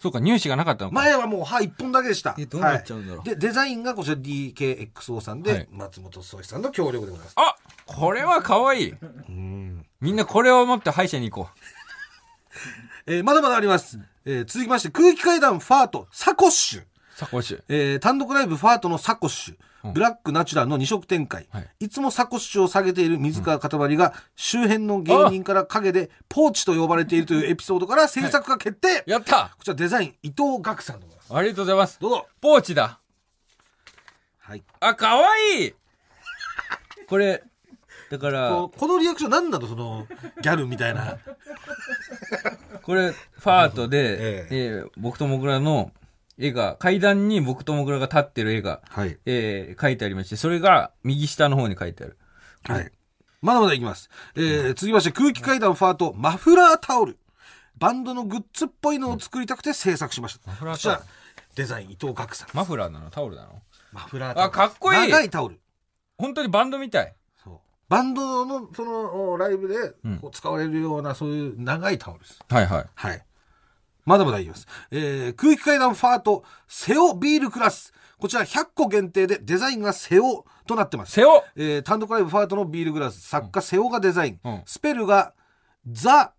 そっか、乳歯がなかったのか。前はもう歯1本だけでした。えどうなっちゃうんだろうはいで、デザインがこちら DKXO さんで、はい松本壮志さんの協力でございます。あこれは可愛い。みんなこれを持って歯医者に行こ [LAUGHS] えーまだまだあります。えー続きまして、空気階段ファート、サコッシュ。う。サコッシュ。えー単独ライブファートのサコッシュ、うんブラックナチュラルの2色展開、はい。い、つもサコッシュを下げている水川かたまりが周辺の芸人から陰でポーチと呼ばれているというエピソードから制作が決定、やった。こちらデザイン伊藤岳さんでございます。ありがとうございます。どうぞ。ポーチだ。はい。あ、可愛いこれ、だからこ、のリアクション何なの？そのギャルみたいな。これ、ファートで、ええ。ー僕ともぐらの絵が、階段に僕ともぐらが立ってる絵が、はい。えー書いてありまして、それが右下の方に書いてある。はい。まだまだいきます、えー続きまして空気階段ファートマフラータオル。バンドのグッズっぽいのを作りたくて制作しました、フラータオル。デザイン伊藤岳さん。マフラーなの？タオルなの？マフラータオル。あかっこいい。長いタオル。本当にバンドみたい。そう。バンドのそのおライブで使われるようなそういう長いタオルです。はいはい。はい。まだまだ言います。えー、空気階段ファートセオビールクラス。こちら100個限定でデザインがセオとなってます。セオえー、単独ライブファートのビールグラス。作家セオがデザイン。うんスペルがザ、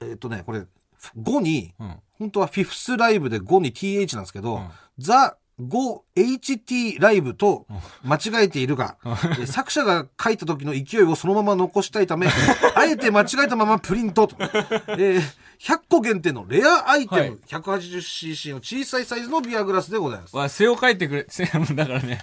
えーっとね、これ5に、うん。本当はフィフスライブで5に TH なんですけど、うんザ 5HT ライブと間違えているが、えー作者が書いた時の勢いをそのまま残したいため、[LAUGHS] あえて間違えたままプリントと。えー100個限定のレアアイテム、はい 180cc の小さいサイズのビアグラスでございます。わ、セオ書いてくれ、[LAUGHS] だからね。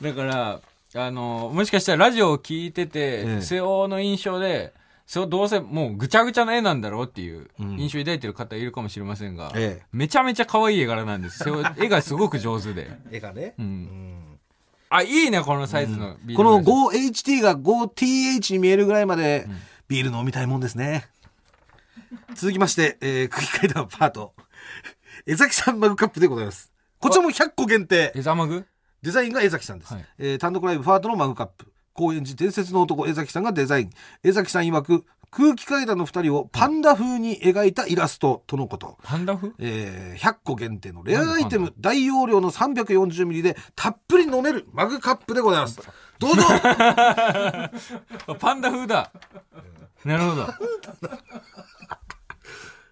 だから、あの、もしかしたらラジオを聞いてて、ええセオの印象で、セオどうせもうぐちゃぐちゃな絵なんだろうっていううん印象を抱いてる方いるかもしれませんが、えめちゃめちゃ可愛い絵柄なんです。絵がすごく上手で。絵がね。うん。あ、いいね、このサイズのビールこのグラ 5HT が 5TH に見えるぐらいまでビール飲みたいもんですね。続きまして、えー、空気階段ファート。江崎さんマグカップでございます。こちらも100個限定ス。。エザマグ？デザインが江崎さんです。はいえー単独ライブファートのマグカップ。高円寺伝説の男江崎さんがデザイン。江崎さん曰く、空気階段の二人をパンダ風に描いたイラストとのこと。パンダ風？えー100個限定のレアアイテム、大容量の 340ml でたっぷり飲めるマグカップでございます。どうぞあ [LAUGHS] パンダ風だ。なるほど。[LAUGHS]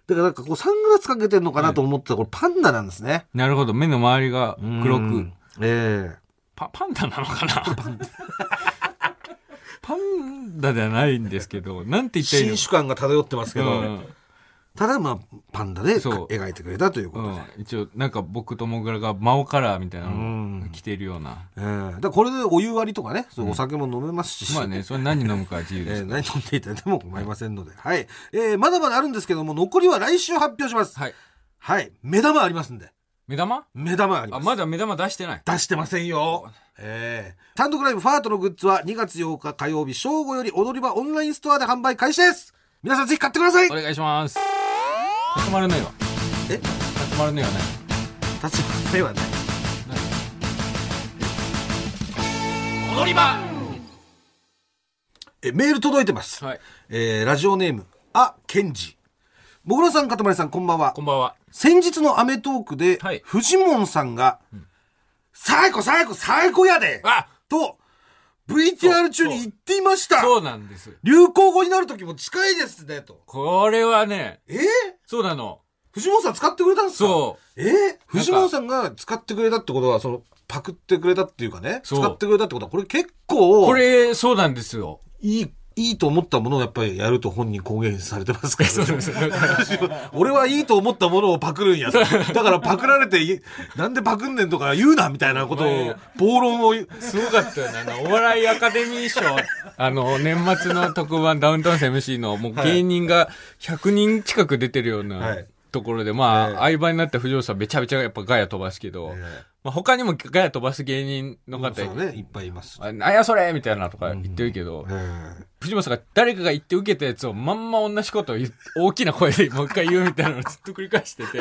だからなんかこうサングラスかけてんのかなと思ったらこれパンダなんですね。なるほど。目の周りが黒くうん。。ええパ、パンダなのかな？パンダではないんですけど、[LAUGHS] なんて言ったらいいの？新種感が漂ってますけど、うんただまあパンダでそう描いてくれたということで。うん、一応、なんか僕ともぐらがマオカラーみたいなうんの着てるような。ええだからこれでお湯割りとかね、そうお酒も飲めますし。まあね、それ何飲むかは自由です。[LAUGHS] えー何飲んでいただいても構いませんので。はい。えーまだまだあるんですけども、残りは来週発表します。はい。はい。目玉ありますんで。目玉？あ、目玉あります。まだ目玉出してない。出してませんよ。ええ単独ライブファートのグッズは2月8日火曜日正午より踊り場オンラインストアで販売開始です皆さんぜひ買ってくださいお願いします。立ち丸の絵はえ？立ち丸の絵はない。立ち前はない。踊り場え、メール届いてます。はい。えーラジオネーム、あ、ケンジ。もぐらさん、かたまりさん、こんばんはこ。んばんは。先日のアメトークで、はいフジモンさんが、最高最高最高やであと、VTR 中に言っていましたそうなんです。流行語になる時も近いですね、と。これはね、え？ー、そうなの。藤本さん使ってくれたんですか？そう。え？ー、藤本さんが使ってくれたってことは、その、パクってくれたっていうかね、使そうってくれたってことは、これ結構、これ、そうなんですよ。いい、いいと思ったものをやっぱりやると本人公言されてますから、そうです。だから俺はいいと思ったものをパクるんやと。だからパクられてい、なんでパクんねんとか言うなみたいなことを暴論を。すごかったよね。あの、お笑いアカデミー賞あの、年末の特番ダウンタウン MC の、もう芸人が100人近く出てるような、はいところで、まあ、ええ。相場になった藤尾さんめちゃめちゃやっぱガヤ飛ばすけど、まあ他にもガヤ飛ばす芸人の方、そうね、いっぱいいます。あなんやそれみたいなとか言ってるけど、藤本さんが誰かが言って受けたやつをまんま同じことを大きな声で [LAUGHS] もう一回言うみたいなのをずっと繰り返してて、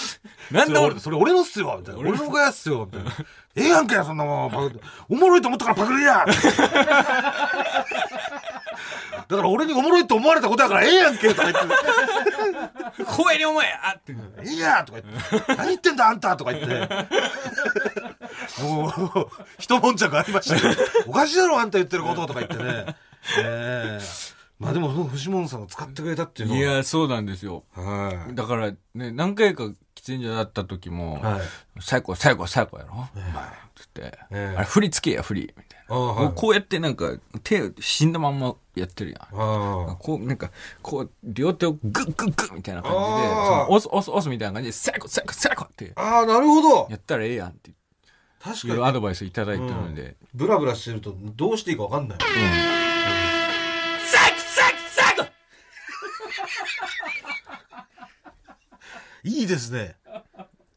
[LAUGHS] なんで俺それ俺、のっすよみたいな。俺のガヤっすよみたいな。ええやんけそんなもん。おもろいと思ったからパクリやだから俺におもろいと思われたことやからええやんけとか言って。声に思えあって。ええやとか言って。何言ってんだあんたとか言って。もう、一悶着ありましたよ。おかしいだろあんた言ってることとか言ってね。[LAUGHS] ええまあでも、その藤本さんが使ってくれたっていうのは。いや、そうなんですよ。はだからね、何回か喫煙所だった時も、い。はい。最高、最高、最高やろ、お前つって、ええあれ、振り付けや、振り。はい。こうやってなんか、手、死んだまんまやってるやん。あこう、なんか、こう、両手をグッグッグッみたいな感じで、押す押す押すみたいな感じで、最高、最高、最高ってあ。ああ、なるほどや。ったらええやんって確かに。ドバイスいただいてるんで。ブラブラしてるとどうしていいかわかんない。最高、最高、最高いいですね。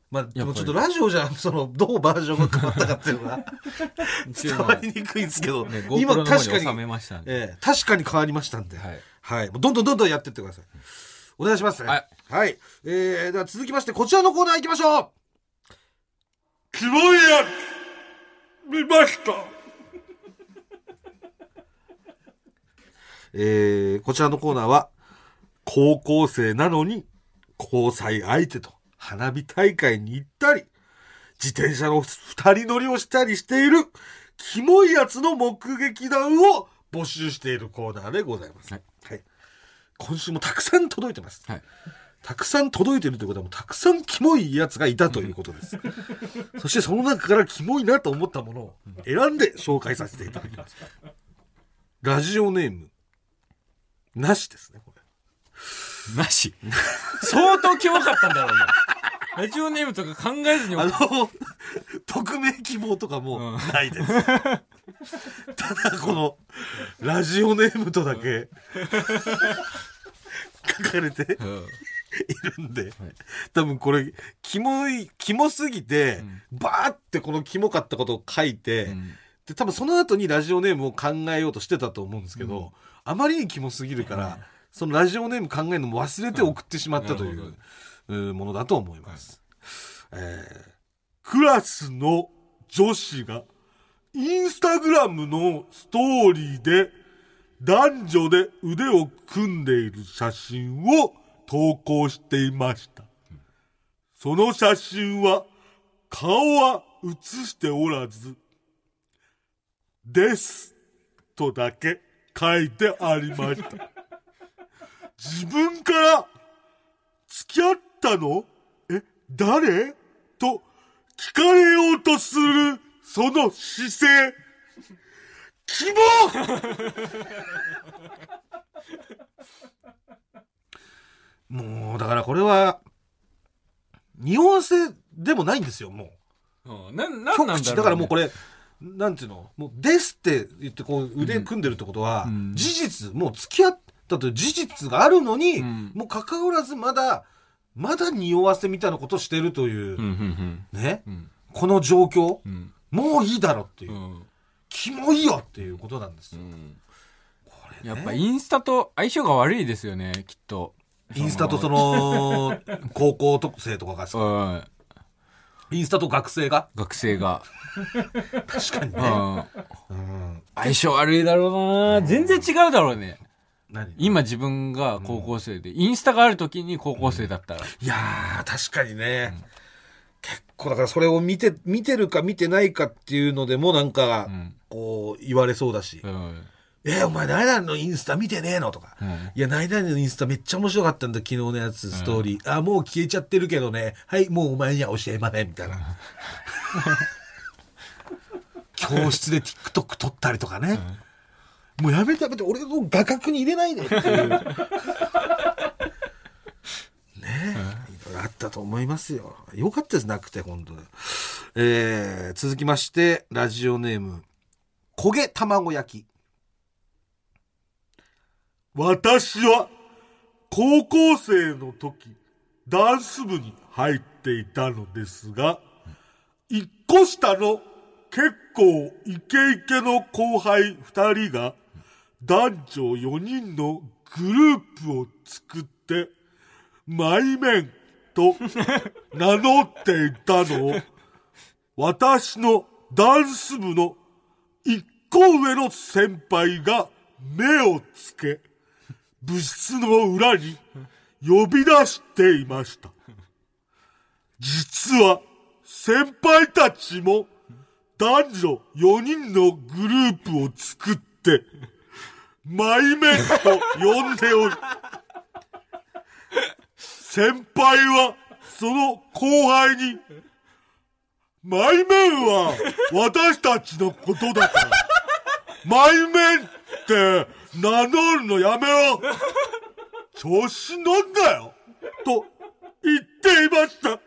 まあ、でもちょっとラジオじゃん、その、どうバージョンが変わったかっていうのが [LAUGHS] 伝わりにくいんですけど、ね、今確かに、めましたんで。ええ確かに変わりましたんで、はい。はい。もうどんどんどんどんやってってください。お願いしますね。はい。はい。えー、では続きまして、こちらのコーナー行きましょうキモいや見ました [LAUGHS] えー、こちらのコーナーは、高校生なのに、交際相手と花火大会に行ったり、自転車の二人乗りをしたりしている、キモいやつの目撃談を募集しているコーナーでございます。はい。はい。今週もたくさん届いてます。はい。たくさん届いてるということはもうたくさんキモいやつがいたということです。[LAUGHS] そしてその中からキモいなと思ったものを選んで紹介させていただきます。ラジオネーム、なしですね、これ。なし。相当キモかったんだろうな。ラジオネームとか考えずにあの、匿名希望とかもうん。ないです。ただこの、ラジオネームとだけ、書かれてうんいるんで、多分これ、キモい、キモすぎて、バーってこのキモかったことを書いて、うん。で、多分その後にラジオネームを考えようとしてたと思うんですけど、うん。あまりにキモすぎるから、そのラジオネーム考えるのも忘れて送ってしまったという、うものだと思います。えークラスの女子が、インスタグラムのストーリーで、男女で腕を組んでいる写真を投稿していました。その写真は、顔は写しておらず、です。とだけ書いてありました。自分から、付き合ったの？え、誰？と聞かれようとする、その姿勢。キモ！もう、だからこれは、匂わせでもないんですよ、もう。うんな、なんなんだろう、ね。だからもうこれ、なんていうの？もう、ですって言ってこう腕組んでるってことは、うん。事実、もう付き合ったという事実があるのに、うん。もう関わらずまだ、まだ匂わせみたいなことしてるという、ね、うん。この状況、うん。もういいだろっていうう、ん。キモいよっていうことなんですよ。うん。これねやっぱインスタと相性が悪いですよね、きっと。インスタとその、高校生とかがさ、うん。インスタと学生が、学生が。[LAUGHS] 確かにね。相性悪いだろうな全然違うだろうね。何？今自分が高校生で、インスタがある時に高校生だったら。いやー、確かにね。結構だからそれを見て、見てるか見てないかっていうのでもなんかう、ん。こう言われそうだし。うん。えお前何々のインスタ見てねえのとか。うんいや、何々のインスタめっちゃ面白かったんだ、昨日のやつ、ストーリー。あ、もう消えちゃってるけどね。はい、もうお前には教えません、みたいな。教室で TikTok 撮ったりとかね。もうやめてやめて、俺の画角に入れないでっていう。[LAUGHS] ねえ、いろいろあったと思いますよ。よかったです、なくて、本当に。えー、続きまして、ラジオネーム、焦げ卵焼き。私は高校生の時、ダンス部に入っていたのですが、一個下の結構イケイケの後輩二人が男女4人のグループを作って、マイメンと名乗っていたのを、私のダンス部の一個上の先輩が目をつけ、部室の裏に呼び出していました。実は先輩たちも男女4人のグループを作って、マイメンと呼んでおり、[LAUGHS] 先輩はその後輩に、マイメンは私たちのことだから、[LAUGHS] マイメンって名乗るのやめろ。調子乗んなよ。と言っていました。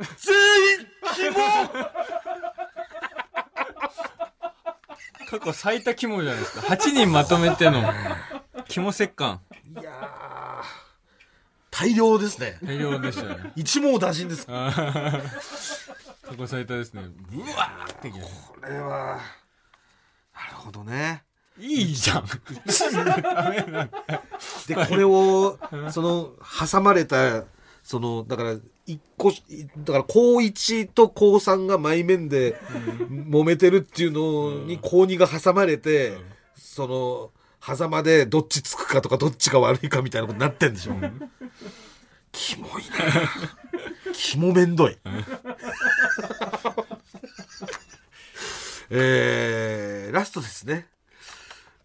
[LAUGHS] 全員希望過去最多肝じゃないですか。8人まとめての、肝折感。いやー大量ですね。大量でしたね。一網打尽です。こ過去最多ですね。うわーってきましれは、なるほどね。たいいじゃん。で、これを、その、挟まれた、その、だから、一個、だから、高一と高三が前面で揉めてるっていうのに、高二が挟まれて、その、狭間でどっちつくかとか、どっちが悪いかみたいなことになってんでしょ。キモいなキモめんどい。[LAUGHS] えー、ラストですね。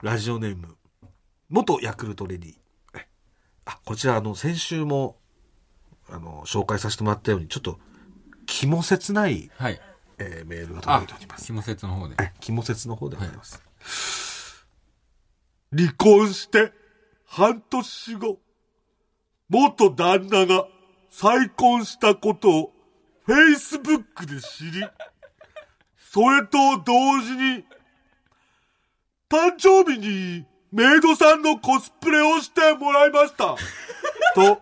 ラジオネーム。元ヤクルトレディ。えあ、こちら、あの、先週も、あの、紹介させてもらったように、ちょっと、気も切ない、はい。えーメールがあ届いておりま、す。肝節の方で。え、気も切の方でございます。離婚して半年後、元旦那が再婚したことを Facebook で知り、[LAUGHS] それと同時に、誕生日にメイドさんのコスプレをしてもらいました。と、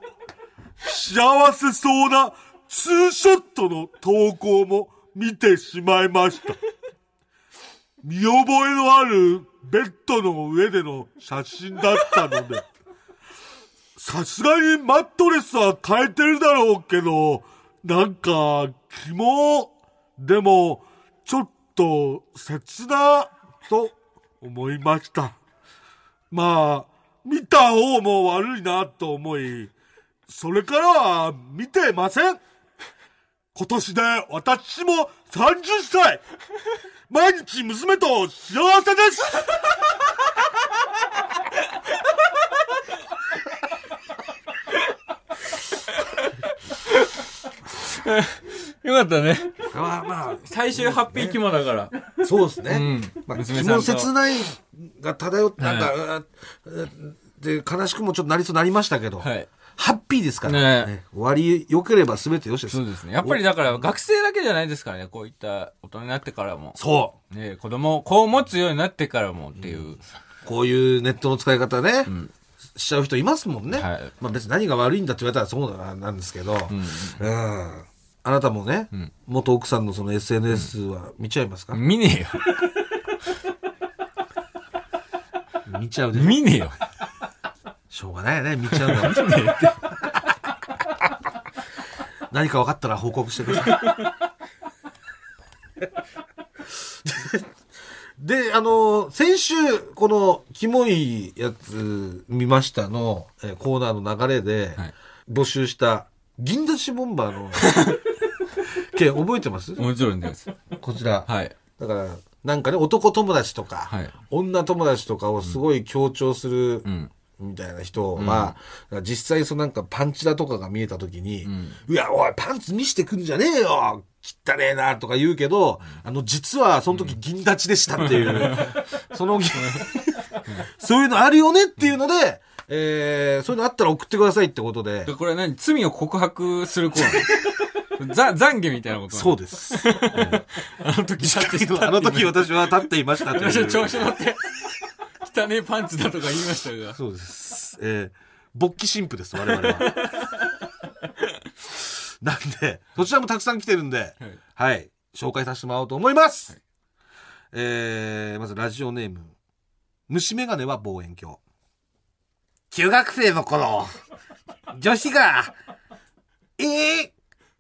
幸せそうなツーショットの投稿も見てしまいました。見覚えのあるベッドの上での写真だったので、さすがにマットレスは変えてるだろうけど、なんか、キモ、でも、ちょっと切な、と思いました。まあ、見た方も悪いなと思い、それからは見てません。今年で私も30歳毎日娘と幸せですよかったね。まあま最終ハッピー肝だから。あ、そうですね。うんまあ、娘さんと気も切ないが漂って、なんか、あで、悲しくもちょっとなりそうになりましたけど、はい。ハッピーですから、ねね終わり良ければ全てよしです。そうですね。やっぱりだから学生だけじゃないですからね。こういった大人になってからも。そね子供、子を持つようになってからもっていう。う。こういうネットの使い方ね、しちゃう人いますもんね。はいまあ別に何が悪いんだって言われたらそうだなんですけど、うんあなたもね、元奥さんのその SNS は見ちゃいますか、見ね見ちゃうえよ。でしょ見ねえよ。しょうがないよね、見ちゃう。何か分かったら報告してください。[LAUGHS] で、あの、先週、この、キモいやつ見ましたの、えーコーナーの流れではい、募集した、銀出しボンバーの、[LAUGHS] 件覚えてます？もちろんです。こちら。はい。だから、なんかね、男友達とか、はい女友達とかをすごい強調する、んみたいな人は、実際そのなんかパンチラとかが見えた時に、いや、おい、パンツ見してくんじゃねえよ汚ねえなとか言うけど、あの、実はその時銀立ちでしたっていう、[LAUGHS] その、そういうのあるよねっていうので、えー、そういうのあったら送ってくださいってことで。で、これ何？罪を告白するコーナー。[LAUGHS] ざ、懺悔みたいなことそうう。です。[LAUGHS] あの時あの時私は立っていましたという。私は調子乗って、汚ねパンツだとか言いましたが。そうです。えー、勃起神父です、我々は。[LAUGHS] なんで、そちらもたくさん来てるんで、はい、紹介させてもらおうと思います。えー、まずラジオネーム、虫眼鏡は望遠鏡。中学生の頃、女子が、えー、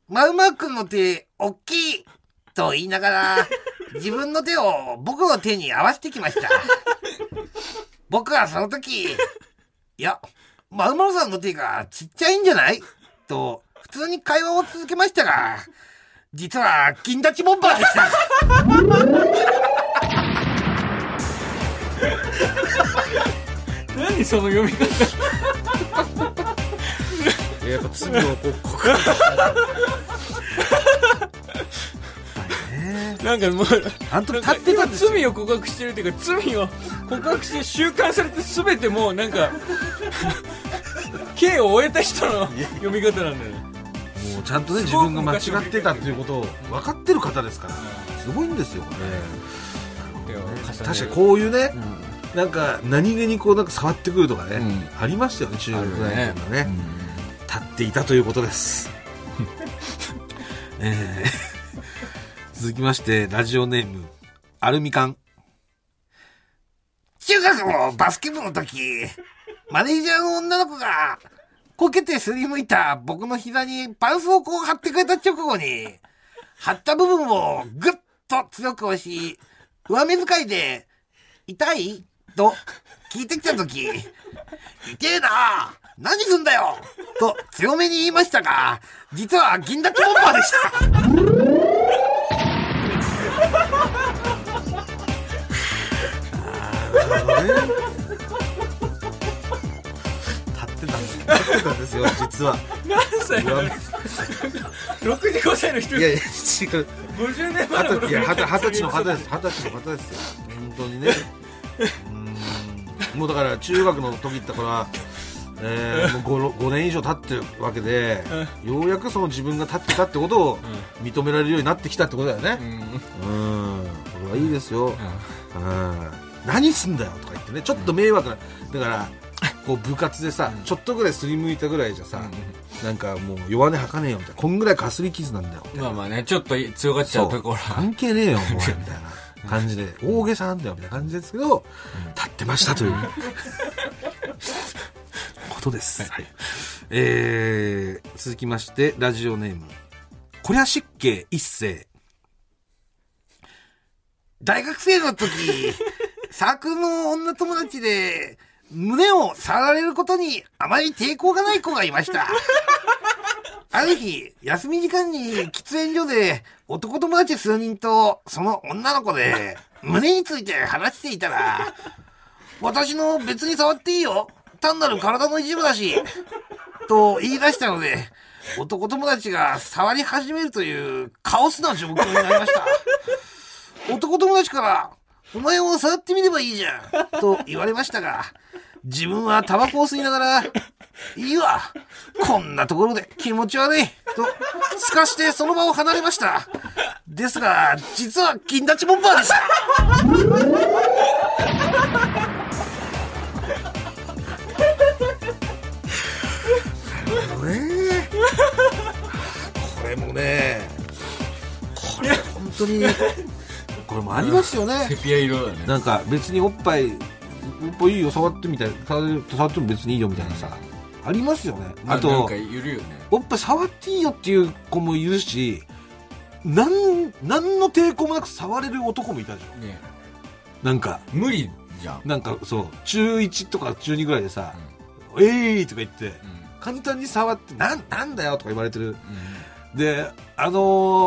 マウマウ君の手、おっきいと言いながら、自分の手を僕の手に合わせてきました。僕はその時、[LAUGHS] いや、まるまるさんの手がちっちゃいんじゃない？と、普通に会話を続けましたが、実は、金立ちボンバーでした。[LAUGHS] 何その読み方。[LAUGHS] やっぱ罪をこう告白なんかもう、あんた立ってたんです。よ罪を告白してるっていうか、罪を告白して収監されて全てもうなんか、刑を終えた人の読み方なんだよね。もうちゃんとね自分が間違ってたっていうことを分かってる方ですからすごいんですよね。確かにこういうね、なんか何気にこうなんか触ってくるとかね、うん。ありましたよね中学ぐらいの時はね。うん。立っていたということです、[LAUGHS] えー続きましてラジオネームアルミ缶中学のバスケ部の時マネージャーの女の子がこけてすりむいた僕の膝にパンスをこう貼ってくれた直後に貼った部分をぐっと強く押し上目遣いで痛い？と聞いてきた時痛えな何すんだよと強めに言いましたが、実は銀だけボンバーでした。立ってたんです立ってたんですよ、実は。何歳なの ?65 歳の人いやいや、違う。50年前の二十歳いや二十二十歳の方です。二十歳の方ですよ。本当にね。うーんもうだから中学の時ってこれは、えー、もう 5, 5年以上経ってるわけで、ようやくその自分が立ってたってことを認められるようになってきたってことだよね。うんうん。これはいいですよ。うん。何すんだよとか言ってね、ちょっと迷惑な、だから、こう部活でさ、ちょっとぐらいすりむいたぐらいじゃさ、なんかもう弱音吐かねえよみたいな、こんぐらいかすり傷なんだよ。まあまあね、ちょっと強がっちゃうところは。関係ねえよ、お前、みたいな感じで、大げさなんだよ、みたいな感じですけど、立ってましたという、ことです。はい。えー、続きまして、ラジオネーム、こりゃ失敬一世。大学生の時、サークルの女友達で、胸を触られることにあまり抵抗がない子がいました。[LAUGHS] ある日、休み時間に喫煙所で男友達数人とその女の子で胸について話していたら、私の別に触っていいよ。単なる体の一部だし。と言い出したので、男友達が触り始めるというカオスな状況になりました。男友達から、お前も触ってみればいいじゃん。と言われましたが、自分はタバコを吸いながら、いいわ。こんなところで気持ち悪い。と、すかしてその場を離れました。ですが、実は金立ちボンバーでした。ねこれもね、これ本当に、これもありますよね。[LAUGHS] セピア色だね。なんか別におっぱい、おっぱいいいよ、触ってみたい。触っても別にいいよみたいなさ。ありますよね。あとなんか、いるよね。おっぱい触っていいよっていう子もいるし、なん、なんの抵抗もなく触れる男もいたじゃん。ねなんか、無理じゃん。なんかそう、中1とか中2ぐらいでさ、えい、ーとか言って、うん簡単に触って、なん、なんだよとか言われてる。うんで、あの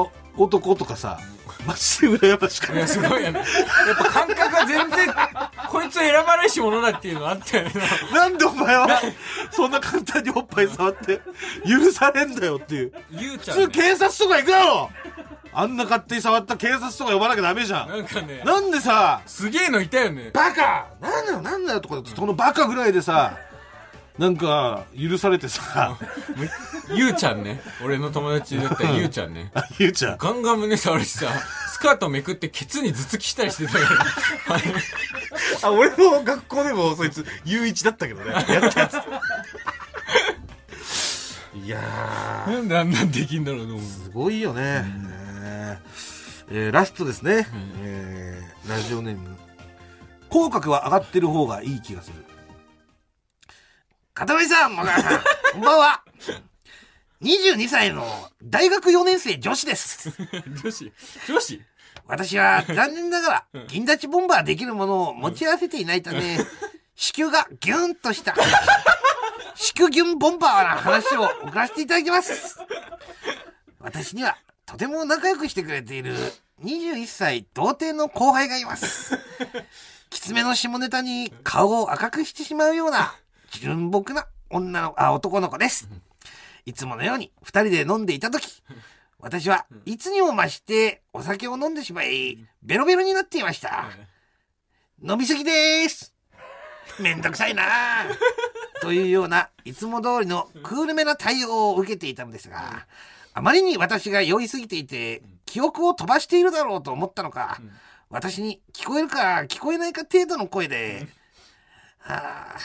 ー男とかさ、マジで羨ましかいや、すごいよね。やっぱ感覚が全然、こいつ選ばれし者だっていうのがあったよね。なんでお前は、そんな簡単におっぱい触って、許されんだよっていう。普通ゆうちゃんね、警察とか行くだろあんな勝手に触った警察とか呼ばなきゃダメじゃん。なんかね、なんでさ、すげえのいたよね。バカなんだよなんだよとか、そのバカぐらいでさ、なんか、許されてさ、[LAUGHS] ゆうちゃんね。俺の友達だったらゆうちゃんね。あ、ゆうちゃん。ガンガン胸触るしさ、スカートめくってケツに頭突きしたりしてたから。あれあ、俺の学校でもそいつ、U1 だったけどね。やったやつ。いやー、なんであんなんできんだろうと思う。すごいよね。えーえーラストですね。えーラジオネーム。口角は上がってる方がいい気がする。片上さん、もがさん、[LAUGHS] こんばんは。22歳の大学4年生女子です。[LAUGHS] 女子女子？私は残念ながら銀立ちボンバーできるものを持ち合わせていないため、子宮がギュンとした、子宮ギュンボンバーな話を送らせていただきます。私にはとても仲良くしてくれている21歳童貞の後輩がいます。きつめの下ネタに顔を赤くしてしまうような純朴な女の、あ、男の子です。いつものように二人で飲んでいた時、私はいつにも増してお酒を飲んでしまい、ベロベロになっていました。飲みすぎです。めんどくさいなあというような、いつも通りのクールめな対応を受けていたのですが、あまりに私が酔いすぎていて、記憶を飛ばしているだろうと思ったのか、私に聞こえるか聞こえないか程度の声で、はあ、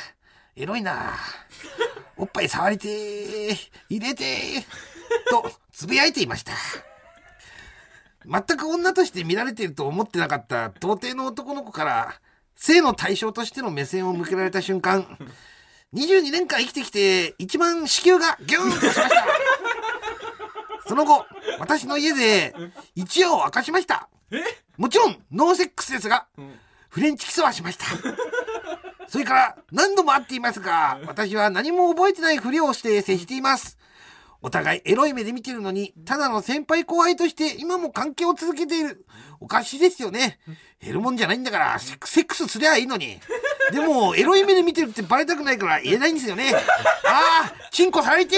エロいな。おっぱい触りてー、入れてー、とつぶやいていました。全く女として見られていると思ってなかった童貞の男の子から性の対象としての目線を向けられた瞬間22年間生きてきて一番子宮がギューンとしました。その後私の家で一夜を明かしました。もちろんノーセックスですがフレンチキスはしましたそれから何度も会っていますが私は何も覚えてないふりをして接していますお互いエロい目で見てるのに、ただの先輩後輩として今も関係を続けている。おかしいですよね。減るもんじゃないんだから、セックスすりゃいいのに。でも、エロい目で見てるってバレたくないから言えないんですよね。ああ、チンコされて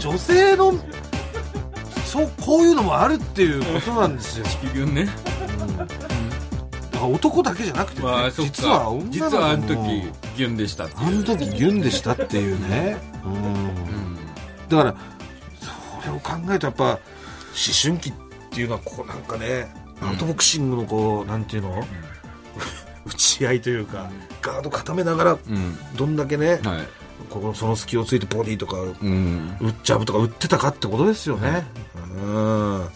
女性の、そう、こういうのもあるっていうことなんですよ。地球ね。だから男だけじゃなくてね、まあ。実は女の子も実はあの時、ギュンでした。あの時ギュンでしたっていうね。うんうん。だからそれを考えるとやっぱ思春期っていうのはこうなんかねアウトボクシングのこうなんていうの、打ち合いというかガード固めながらうん。どんだけね、はい。ここの隙をついてボディとかうん。打っちゃうとか打ってたかってことですよね。うん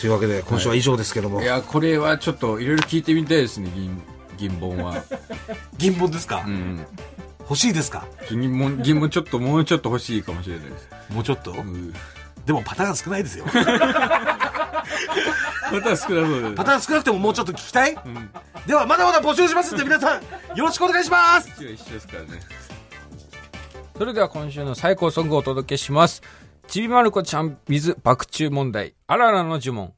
というわけで今週は以上ですけども、いや、これはちょっといろいろ聞いてみたいですね、銀、銀本は。[LAUGHS] 銀本ですか、うん。欲しいですか？銀本、銀本ちょっと、もうちょっと欲しいかもしれないです。もうちょっと、うん。でもパターン少ないですよ [LAUGHS] また少なそう。パターン少なくてももうちょっと聞きたい？うん。ではまだまだ募集しますんで皆さんよろしくお願いします一緒ですからね。それでは今週の最高ソングをお届けします。ちびまる子ちゃん with 爆中問題。あららの呪文。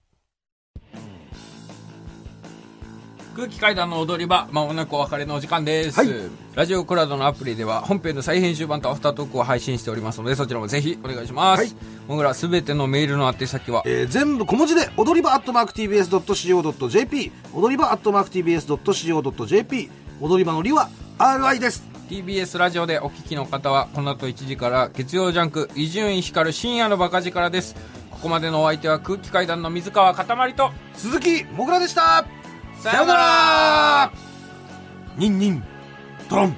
空気階段の踊り場、まもなくお別れのお時間です。はいラジオクラウドのアプリでは本編の再編集版とアフタートークを配信しておりますので、そちらもぜひお願いします。はいもぐらすべてのメールの宛先は、えー全部小文字で踊り場アットマーク TBS.CO.JP 踊り場アットマーク TBS.CO.JP 踊り場のりは RI です TBS ラジオでお聞きの方はこの後1時から月曜ジャンク伊集院光る深夜のバカ力ですここまでのお相手は空気階段の水川かたまりと鈴木もぐらでしたさようならニンニントロン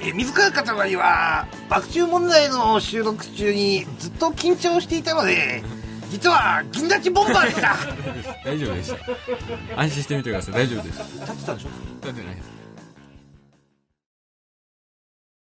えー水川かたまりは爆中問題の収録中にずっと緊張していたので実は銀立ちボンバーでした [LAUGHS] 大丈夫でした。安心してみてください。大丈夫です。立ってたでしょ？立ってないです。